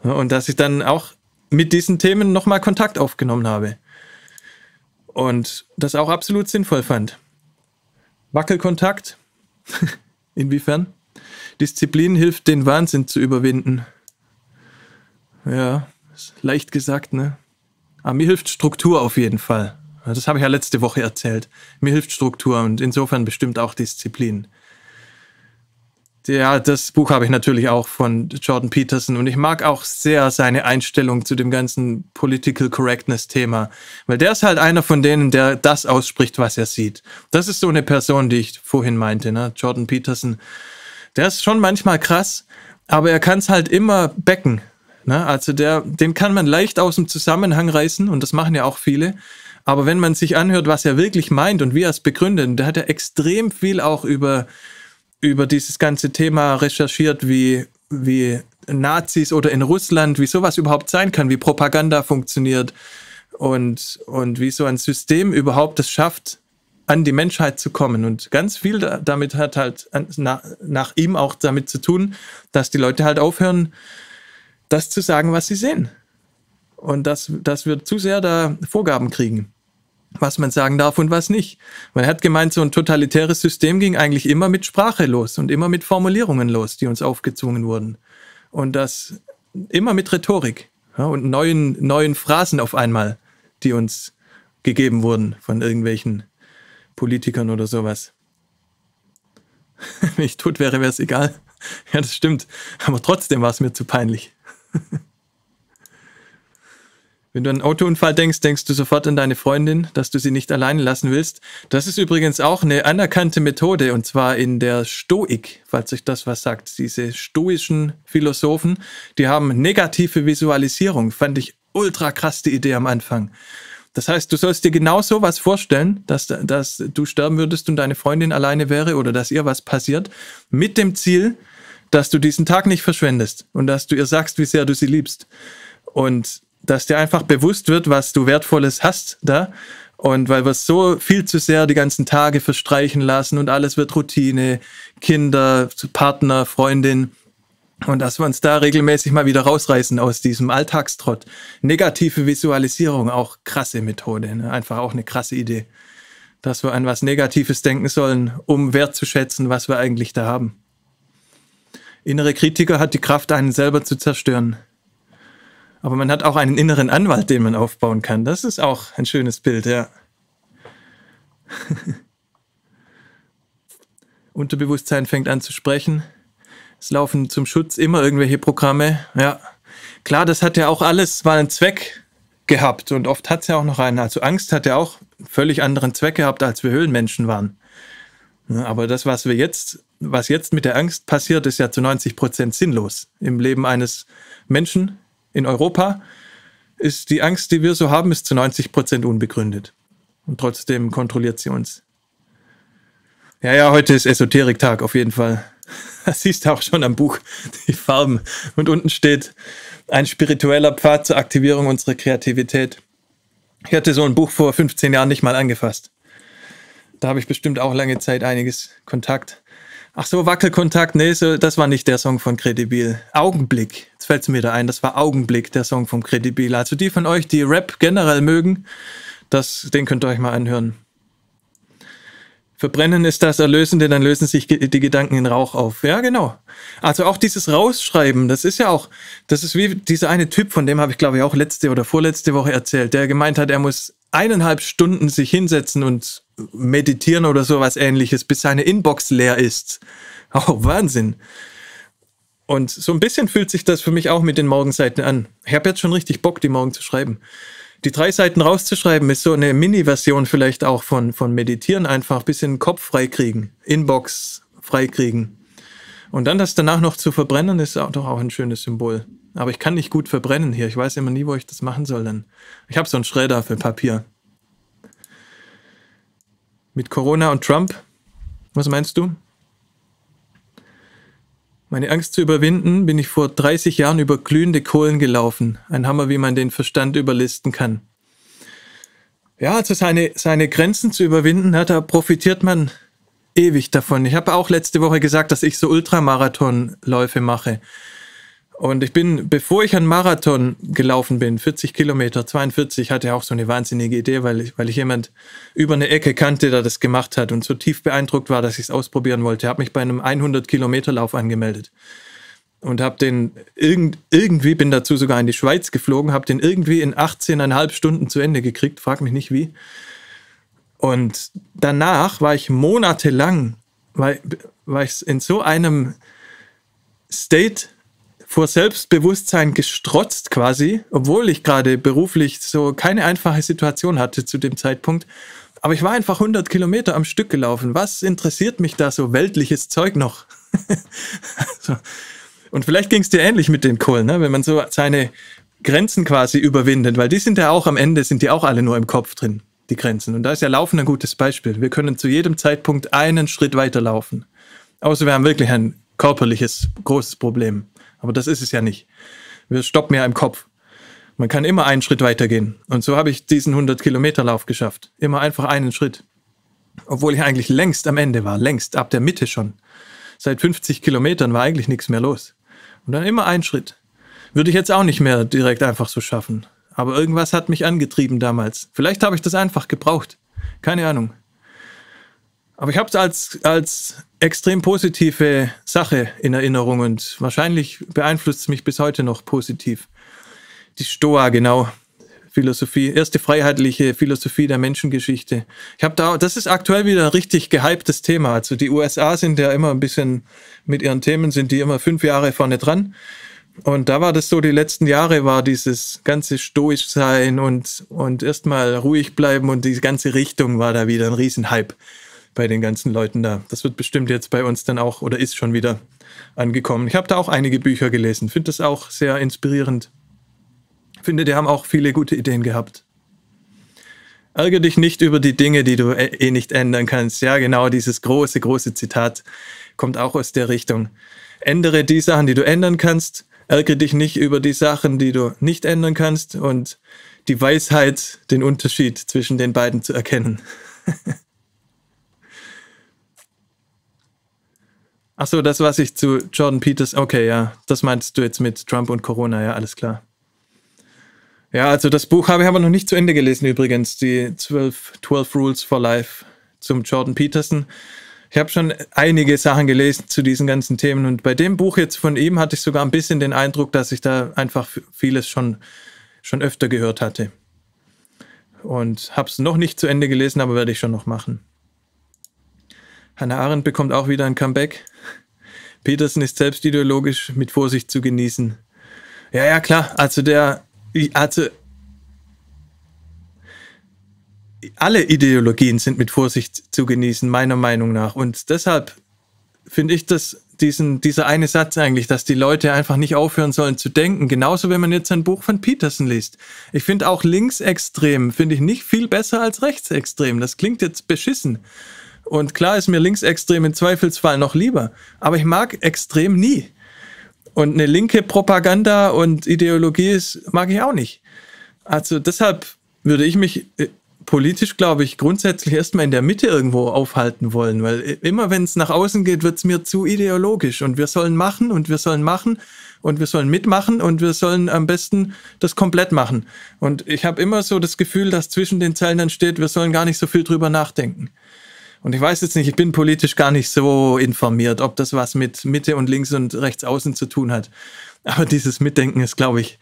Und dass ich dann auch mit diesen Themen nochmal Kontakt aufgenommen habe. Und das auch absolut sinnvoll fand. Wackelkontakt? Inwiefern? Disziplin hilft, den Wahnsinn zu überwinden. Ja, leicht gesagt, ne? Aber mir hilft Struktur auf jeden Fall. Das habe ich ja letzte Woche erzählt. Mir hilft Struktur und insofern bestimmt auch Disziplin. Ja, das Buch habe ich natürlich auch von Jordan Peterson und ich mag auch sehr seine Einstellung zu dem ganzen Political Correctness Thema, weil der ist halt einer von denen, der das ausspricht, was er sieht. Das ist so eine Person, die ich vorhin meinte, ne? Jordan Peterson. Der ist schon manchmal krass, aber er kann es halt immer becken. Ne? Also der, den kann man leicht aus dem Zusammenhang reißen und das machen ja auch viele. Aber wenn man sich anhört, was er wirklich meint und wie er es begründet, da hat er extrem viel auch über, über dieses ganze Thema recherchiert, wie, wie Nazis oder in Russland, wie sowas überhaupt sein kann, wie Propaganda funktioniert und, und wie so ein System überhaupt es schafft, an die Menschheit zu kommen. Und ganz viel damit hat halt nach, nach ihm auch damit zu tun, dass die Leute halt aufhören, das zu sagen, was sie sehen. Und das, das wird zu sehr da Vorgaben kriegen, was man sagen darf und was nicht. Man hat gemeint, so ein totalitäres System ging eigentlich immer mit Sprache los und immer mit Formulierungen los, die uns aufgezwungen wurden. Und das immer mit Rhetorik ja, und neuen, neuen Phrasen auf einmal, die uns gegeben wurden von irgendwelchen Politikern oder sowas. Wenn ich tot wäre, wäre es egal. Ja, das stimmt. Aber trotzdem war es mir zu peinlich. Wenn du an einen Autounfall denkst, denkst du sofort an deine Freundin, dass du sie nicht alleine lassen willst. Das ist übrigens auch eine anerkannte Methode und zwar in der Stoik, falls euch das was sagt. Diese stoischen Philosophen, die haben negative Visualisierung. Fand ich ultra krass die Idee am Anfang. Das heißt, du sollst dir genau so was vorstellen, dass, dass du sterben würdest und deine Freundin alleine wäre oder dass ihr was passiert, mit dem Ziel, dass du diesen Tag nicht verschwendest und dass du ihr sagst, wie sehr du sie liebst. Und dass dir einfach bewusst wird, was du Wertvolles hast da. Und weil wir so viel zu sehr die ganzen Tage verstreichen lassen und alles wird Routine, Kinder, Partner, Freundin. Und dass wir uns da regelmäßig mal wieder rausreißen aus diesem Alltagstrott. Negative Visualisierung, auch krasse Methode, ne? einfach auch eine krasse Idee. Dass wir an was Negatives denken sollen, um wertzuschätzen, was wir eigentlich da haben. Innere Kritiker hat die Kraft, einen selber zu zerstören. Aber man hat auch einen inneren Anwalt, den man aufbauen kann. Das ist auch ein schönes Bild, ja. Unterbewusstsein fängt an zu sprechen. Es laufen zum Schutz immer irgendwelche Programme. Ja, klar, das hat ja auch alles mal einen Zweck gehabt und oft hat es ja auch noch einen. Also Angst hat ja auch einen völlig anderen Zweck gehabt, als wir Höhlenmenschen waren. Ja, aber das, was wir jetzt was jetzt mit der Angst passiert, ist ja zu 90 Prozent sinnlos. Im Leben eines Menschen in Europa ist die Angst, die wir so haben, ist zu 90 Prozent unbegründet. Und trotzdem kontrolliert sie uns. Ja, ja, heute ist Esoteriktag auf jeden Fall. Das siehst du auch schon am Buch, die Farben. Und unten steht ein spiritueller Pfad zur Aktivierung unserer Kreativität. Ich hatte so ein Buch vor 15 Jahren nicht mal angefasst. Da habe ich bestimmt auch lange Zeit einiges Kontakt. Ach so, Wackelkontakt, nee, so, das war nicht der Song von Credibil. Augenblick, jetzt fällt es mir da ein, das war Augenblick, der Song von Credibil. Also die von euch, die Rap generell mögen, das, den könnt ihr euch mal anhören. Verbrennen ist das Erlösende, dann lösen sich die Gedanken in Rauch auf. Ja, genau. Also auch dieses Rausschreiben, das ist ja auch, das ist wie dieser eine Typ, von dem habe ich glaube ich auch letzte oder vorletzte Woche erzählt, der gemeint hat, er muss eineinhalb Stunden sich hinsetzen und meditieren oder sowas ähnliches, bis seine Inbox leer ist. Oh, Wahnsinn. Und so ein bisschen fühlt sich das für mich auch mit den Morgenseiten an. Ich habe jetzt schon richtig Bock, die morgen zu schreiben. Die drei Seiten rauszuschreiben ist so eine Mini-Version vielleicht auch von, von Meditieren, einfach ein bisschen Kopf freikriegen, Inbox freikriegen. Und dann das danach noch zu verbrennen, ist auch doch auch ein schönes Symbol. Aber ich kann nicht gut verbrennen hier. Ich weiß immer nie, wo ich das machen soll dann. Ich habe so einen Schredder für Papier. Mit Corona und Trump? Was meinst du? Meine Angst zu überwinden, bin ich vor 30 Jahren über glühende Kohlen gelaufen. Ein Hammer, wie man den Verstand überlisten kann. Ja, also seine, seine Grenzen zu überwinden, ja, da profitiert man ewig davon. Ich habe auch letzte Woche gesagt, dass ich so Ultramarathonläufe mache. Und ich bin, bevor ich einen Marathon gelaufen bin, 40 Kilometer, 42, hatte auch so eine wahnsinnige Idee, weil ich, weil ich jemand über eine Ecke kannte, der das gemacht hat und so tief beeindruckt war, dass ich es ausprobieren wollte. Habe mich bei einem 100 Kilometer Lauf angemeldet und habe den irgend, irgendwie, bin dazu sogar in die Schweiz geflogen, habe den irgendwie in 18,5 Stunden zu Ende gekriegt, frag mich nicht wie. Und danach war ich monatelang, war, war ich in so einem State vor Selbstbewusstsein gestrotzt quasi, obwohl ich gerade beruflich so keine einfache Situation hatte zu dem Zeitpunkt. Aber ich war einfach 100 Kilometer am Stück gelaufen. Was interessiert mich da so weltliches Zeug noch? so. Und vielleicht ging es dir ähnlich mit den Kohlen, ne? wenn man so seine Grenzen quasi überwindet, weil die sind ja auch am Ende, sind die auch alle nur im Kopf drin, die Grenzen. Und da ist ja Laufen ein gutes Beispiel. Wir können zu jedem Zeitpunkt einen Schritt weiter laufen. Außer wir haben wirklich ein körperliches, großes Problem. Aber das ist es ja nicht. Wir stoppen ja im Kopf. Man kann immer einen Schritt weitergehen. Und so habe ich diesen 100-Kilometer-Lauf geschafft. Immer einfach einen Schritt. Obwohl ich eigentlich längst am Ende war, längst ab der Mitte schon. Seit 50 Kilometern war eigentlich nichts mehr los. Und dann immer ein Schritt. Würde ich jetzt auch nicht mehr direkt einfach so schaffen. Aber irgendwas hat mich angetrieben damals. Vielleicht habe ich das einfach gebraucht. Keine Ahnung. Aber ich habe es als, als extrem positive Sache in Erinnerung und wahrscheinlich beeinflusst es mich bis heute noch positiv. Die Stoa, genau. Philosophie, erste freiheitliche Philosophie der Menschengeschichte. Ich habe da, das ist aktuell wieder ein richtig gehyptes Thema. Also die USA sind ja immer ein bisschen mit ihren Themen sind die immer fünf Jahre vorne dran. Und da war das so, die letzten Jahre war dieses ganze stoisch sein und, und erstmal ruhig bleiben und die ganze Richtung war da wieder ein Riesenhype bei den ganzen Leuten da. Das wird bestimmt jetzt bei uns dann auch oder ist schon wieder angekommen. Ich habe da auch einige Bücher gelesen, finde das auch sehr inspirierend. Finde, die haben auch viele gute Ideen gehabt. Ärger dich nicht über die Dinge, die du eh, eh nicht ändern kannst. Ja, genau dieses große, große Zitat kommt auch aus der Richtung. Ändere die Sachen, die du ändern kannst. Ärgere dich nicht über die Sachen, die du nicht ändern kannst. Und die Weisheit, den Unterschied zwischen den beiden zu erkennen. Ach so, das, was ich zu Jordan Peters, okay, ja, das meinst du jetzt mit Trump und Corona, ja, alles klar. Ja, also das Buch habe ich aber noch nicht zu Ende gelesen übrigens, die 12, 12 Rules for Life zum Jordan Peterson. Ich habe schon einige Sachen gelesen zu diesen ganzen Themen und bei dem Buch jetzt von ihm hatte ich sogar ein bisschen den Eindruck, dass ich da einfach vieles schon, schon öfter gehört hatte. Und habe es noch nicht zu Ende gelesen, aber werde ich schon noch machen. Hannah Arendt bekommt auch wieder ein Comeback. Peterson ist selbst ideologisch mit Vorsicht zu genießen. Ja, ja, klar. Also der also alle Ideologien sind mit Vorsicht zu genießen, meiner Meinung nach. Und deshalb finde ich das, diesen, dieser eine Satz eigentlich, dass die Leute einfach nicht aufhören sollen zu denken. Genauso, wenn man jetzt ein Buch von Peterson liest. Ich finde auch linksextrem, finde ich nicht viel besser als rechtsextrem. Das klingt jetzt beschissen. Und klar ist mir linksextrem im Zweifelsfall noch lieber. Aber ich mag extrem nie. Und eine linke Propaganda und Ideologie ist, mag ich auch nicht. Also deshalb würde ich mich äh, politisch, glaube ich, grundsätzlich erstmal in der Mitte irgendwo aufhalten wollen, weil immer wenn es nach außen geht, wird es mir zu ideologisch und wir sollen machen und wir sollen machen und wir sollen mitmachen und wir sollen am besten das komplett machen. Und ich habe immer so das Gefühl, dass zwischen den Zeilen dann steht, wir sollen gar nicht so viel drüber nachdenken. Und ich weiß jetzt nicht, ich bin politisch gar nicht so informiert, ob das was mit Mitte und links und rechts außen zu tun hat. Aber dieses Mitdenken ist, glaube ich,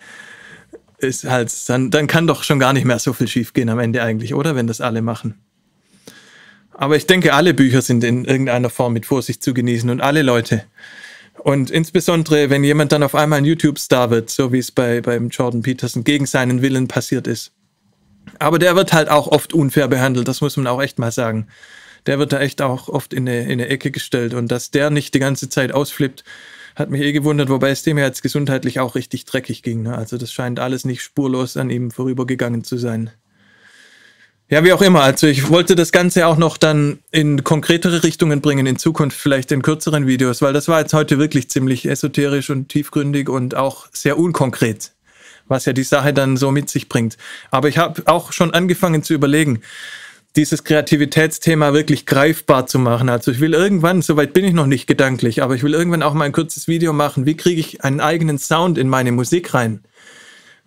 ist halt, dann, dann kann doch schon gar nicht mehr so viel schiefgehen am Ende eigentlich, oder? Wenn das alle machen. Aber ich denke, alle Bücher sind in irgendeiner Form mit Vorsicht zu genießen und alle Leute. Und insbesondere, wenn jemand dann auf einmal ein YouTube-Star wird, so wie es bei, beim Jordan Peterson gegen seinen Willen passiert ist. Aber der wird halt auch oft unfair behandelt, das muss man auch echt mal sagen der wird da echt auch oft in eine, in eine Ecke gestellt. Und dass der nicht die ganze Zeit ausflippt, hat mich eh gewundert, wobei es dem ja jetzt gesundheitlich auch richtig dreckig ging. Ne? Also das scheint alles nicht spurlos an ihm vorübergegangen zu sein. Ja, wie auch immer. Also ich wollte das Ganze auch noch dann in konkretere Richtungen bringen, in Zukunft vielleicht in kürzeren Videos, weil das war jetzt heute wirklich ziemlich esoterisch und tiefgründig und auch sehr unkonkret, was ja die Sache dann so mit sich bringt. Aber ich habe auch schon angefangen zu überlegen, dieses Kreativitätsthema wirklich greifbar zu machen. Also ich will irgendwann, soweit bin ich noch nicht gedanklich, aber ich will irgendwann auch mal ein kurzes Video machen, wie kriege ich einen eigenen Sound in meine Musik rein.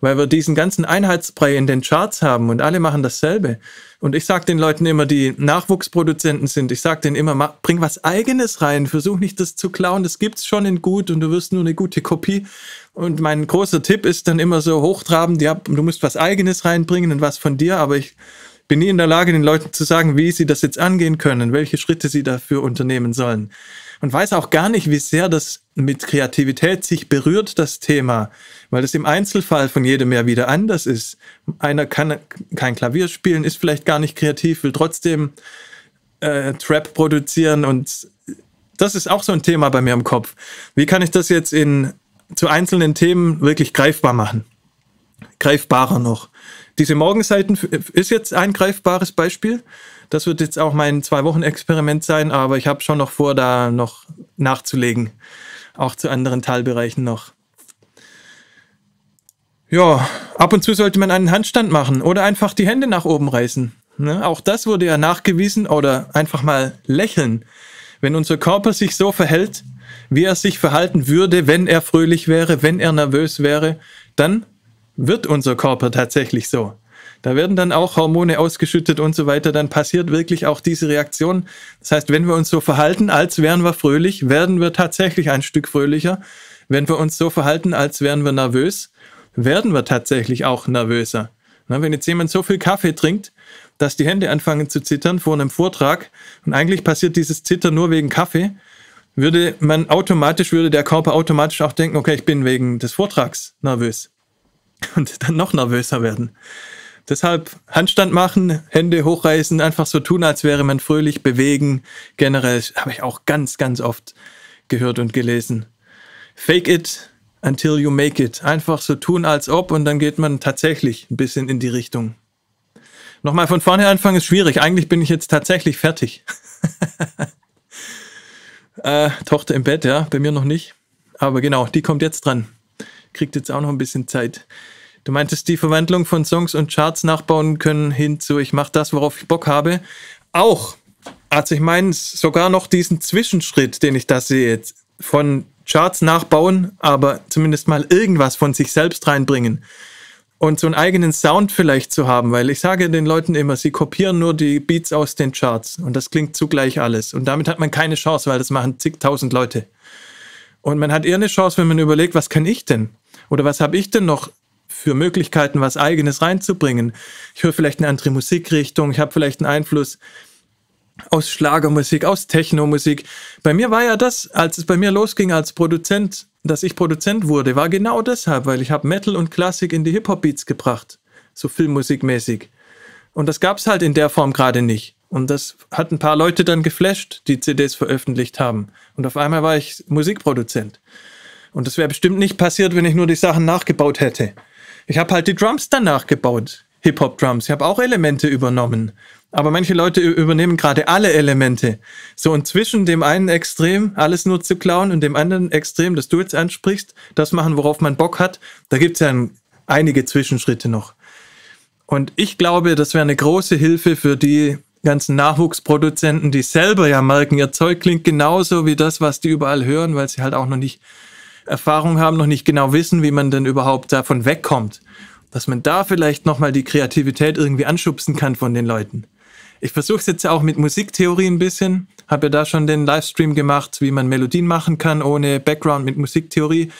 Weil wir diesen ganzen Einheitsbrei in den Charts haben und alle machen dasselbe. Und ich sage den Leuten immer, die Nachwuchsproduzenten sind, ich sage denen immer, bring was eigenes rein, versuch nicht das zu klauen, das gibt's schon in gut und du wirst nur eine gute Kopie. Und mein großer Tipp ist dann immer so hochtrabend, ja, du musst was eigenes reinbringen und was von dir, aber ich bin nie in der Lage, den Leuten zu sagen, wie sie das jetzt angehen können, welche Schritte sie dafür unternehmen sollen. Und weiß auch gar nicht, wie sehr das mit Kreativität sich berührt, das Thema, weil das im Einzelfall von jedem ja wieder anders ist. Einer kann kein Klavier spielen, ist vielleicht gar nicht kreativ, will trotzdem äh, Trap produzieren und das ist auch so ein Thema bei mir im Kopf. Wie kann ich das jetzt in zu einzelnen Themen wirklich greifbar machen? Greifbarer noch. Diese Morgenseiten ist jetzt ein greifbares Beispiel. Das wird jetzt auch mein Zwei-Wochen-Experiment sein, aber ich habe schon noch vor, da noch nachzulegen. Auch zu anderen Teilbereichen noch. Ja, ab und zu sollte man einen Handstand machen oder einfach die Hände nach oben reißen. Ne? Auch das wurde ja nachgewiesen oder einfach mal lächeln. Wenn unser Körper sich so verhält, wie er sich verhalten würde, wenn er fröhlich wäre, wenn er nervös wäre, dann wird unser Körper tatsächlich so. Da werden dann auch Hormone ausgeschüttet und so weiter. Dann passiert wirklich auch diese Reaktion. Das heißt, wenn wir uns so verhalten, als wären wir fröhlich, werden wir tatsächlich ein Stück fröhlicher. Wenn wir uns so verhalten, als wären wir nervös, werden wir tatsächlich auch nervöser. Wenn jetzt jemand so viel Kaffee trinkt, dass die Hände anfangen zu zittern vor einem Vortrag und eigentlich passiert dieses Zittern nur wegen Kaffee, würde man automatisch, würde der Körper automatisch auch denken, okay, ich bin wegen des Vortrags nervös und dann noch nervöser werden. Deshalb Handstand machen, Hände hochreißen, einfach so tun, als wäre man fröhlich, bewegen. Generell habe ich auch ganz, ganz oft gehört und gelesen. Fake it until you make it. Einfach so tun, als ob und dann geht man tatsächlich ein bisschen in die Richtung. Nochmal von vorne anfangen ist schwierig. Eigentlich bin ich jetzt tatsächlich fertig. äh, Tochter im Bett, ja, bei mir noch nicht. Aber genau, die kommt jetzt dran. Kriegt jetzt auch noch ein bisschen Zeit. Du meintest, die Verwandlung von Songs und Charts nachbauen können hin zu, ich mache das, worauf ich Bock habe. Auch. Also ich meine sogar noch diesen Zwischenschritt, den ich da sehe, von Charts nachbauen, aber zumindest mal irgendwas von sich selbst reinbringen und so einen eigenen Sound vielleicht zu haben, weil ich sage den Leuten immer, sie kopieren nur die Beats aus den Charts und das klingt zugleich alles und damit hat man keine Chance, weil das machen zigtausend Leute. Und man hat eher eine Chance, wenn man überlegt, was kann ich denn? Oder was habe ich denn noch für Möglichkeiten, was eigenes reinzubringen? Ich höre vielleicht eine andere Musikrichtung, ich habe vielleicht einen Einfluss aus Schlagermusik, aus Technomusik. Bei mir war ja das, als es bei mir losging als Produzent, dass ich Produzent wurde, war genau deshalb, weil ich habe Metal und Klassik in die Hip-Hop-Beats gebracht, so filmmusikmäßig. Und das gab es halt in der Form gerade nicht. Und das hat ein paar Leute dann geflasht, die CDs veröffentlicht haben. Und auf einmal war ich Musikproduzent. Und das wäre bestimmt nicht passiert, wenn ich nur die Sachen nachgebaut hätte. Ich habe halt die Drums dann nachgebaut. Hip-Hop-Drums. Ich habe auch Elemente übernommen. Aber manche Leute übernehmen gerade alle Elemente. So und zwischen dem einen Extrem, alles nur zu klauen, und dem anderen Extrem, das du jetzt ansprichst, das machen, worauf man Bock hat, da gibt es ja einige Zwischenschritte noch. Und ich glaube, das wäre eine große Hilfe für die ganzen Nachwuchsproduzenten, die selber ja merken, ihr Zeug klingt genauso wie das, was die überall hören, weil sie halt auch noch nicht Erfahrung haben, noch nicht genau wissen, wie man denn überhaupt davon wegkommt. Dass man da vielleicht nochmal die Kreativität irgendwie anschubsen kann von den Leuten. Ich versuche es jetzt auch mit Musiktheorie ein bisschen. Habe ja da schon den Livestream gemacht, wie man Melodien machen kann ohne Background mit Musiktheorie.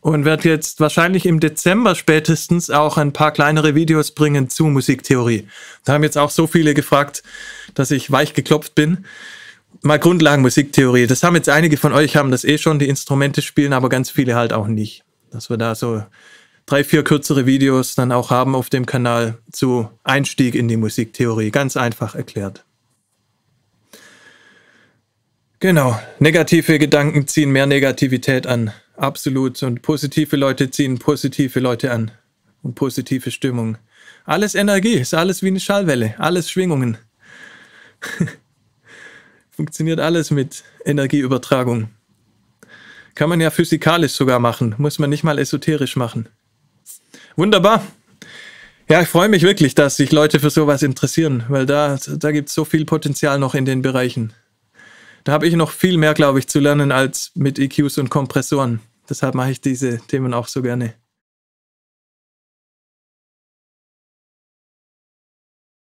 Und werde jetzt wahrscheinlich im Dezember spätestens auch ein paar kleinere Videos bringen zu Musiktheorie. Da haben jetzt auch so viele gefragt, dass ich weich geklopft bin. Mal Grundlagen Musiktheorie. Das haben jetzt einige von euch haben das eh schon, die Instrumente spielen, aber ganz viele halt auch nicht. Dass wir da so drei, vier kürzere Videos dann auch haben auf dem Kanal zu Einstieg in die Musiktheorie. Ganz einfach erklärt. Genau, negative Gedanken ziehen mehr Negativität an. Absolut. Und positive Leute ziehen positive Leute an. Und positive Stimmung. Alles Energie, ist alles wie eine Schallwelle, alles Schwingungen. Funktioniert alles mit Energieübertragung. Kann man ja physikalisch sogar machen, muss man nicht mal esoterisch machen. Wunderbar. Ja, ich freue mich wirklich, dass sich Leute für sowas interessieren, weil da, da gibt es so viel Potenzial noch in den Bereichen. Da habe ich noch viel mehr, glaube ich, zu lernen als mit EQs und Kompressoren. Deshalb mache ich diese Themen auch so gerne.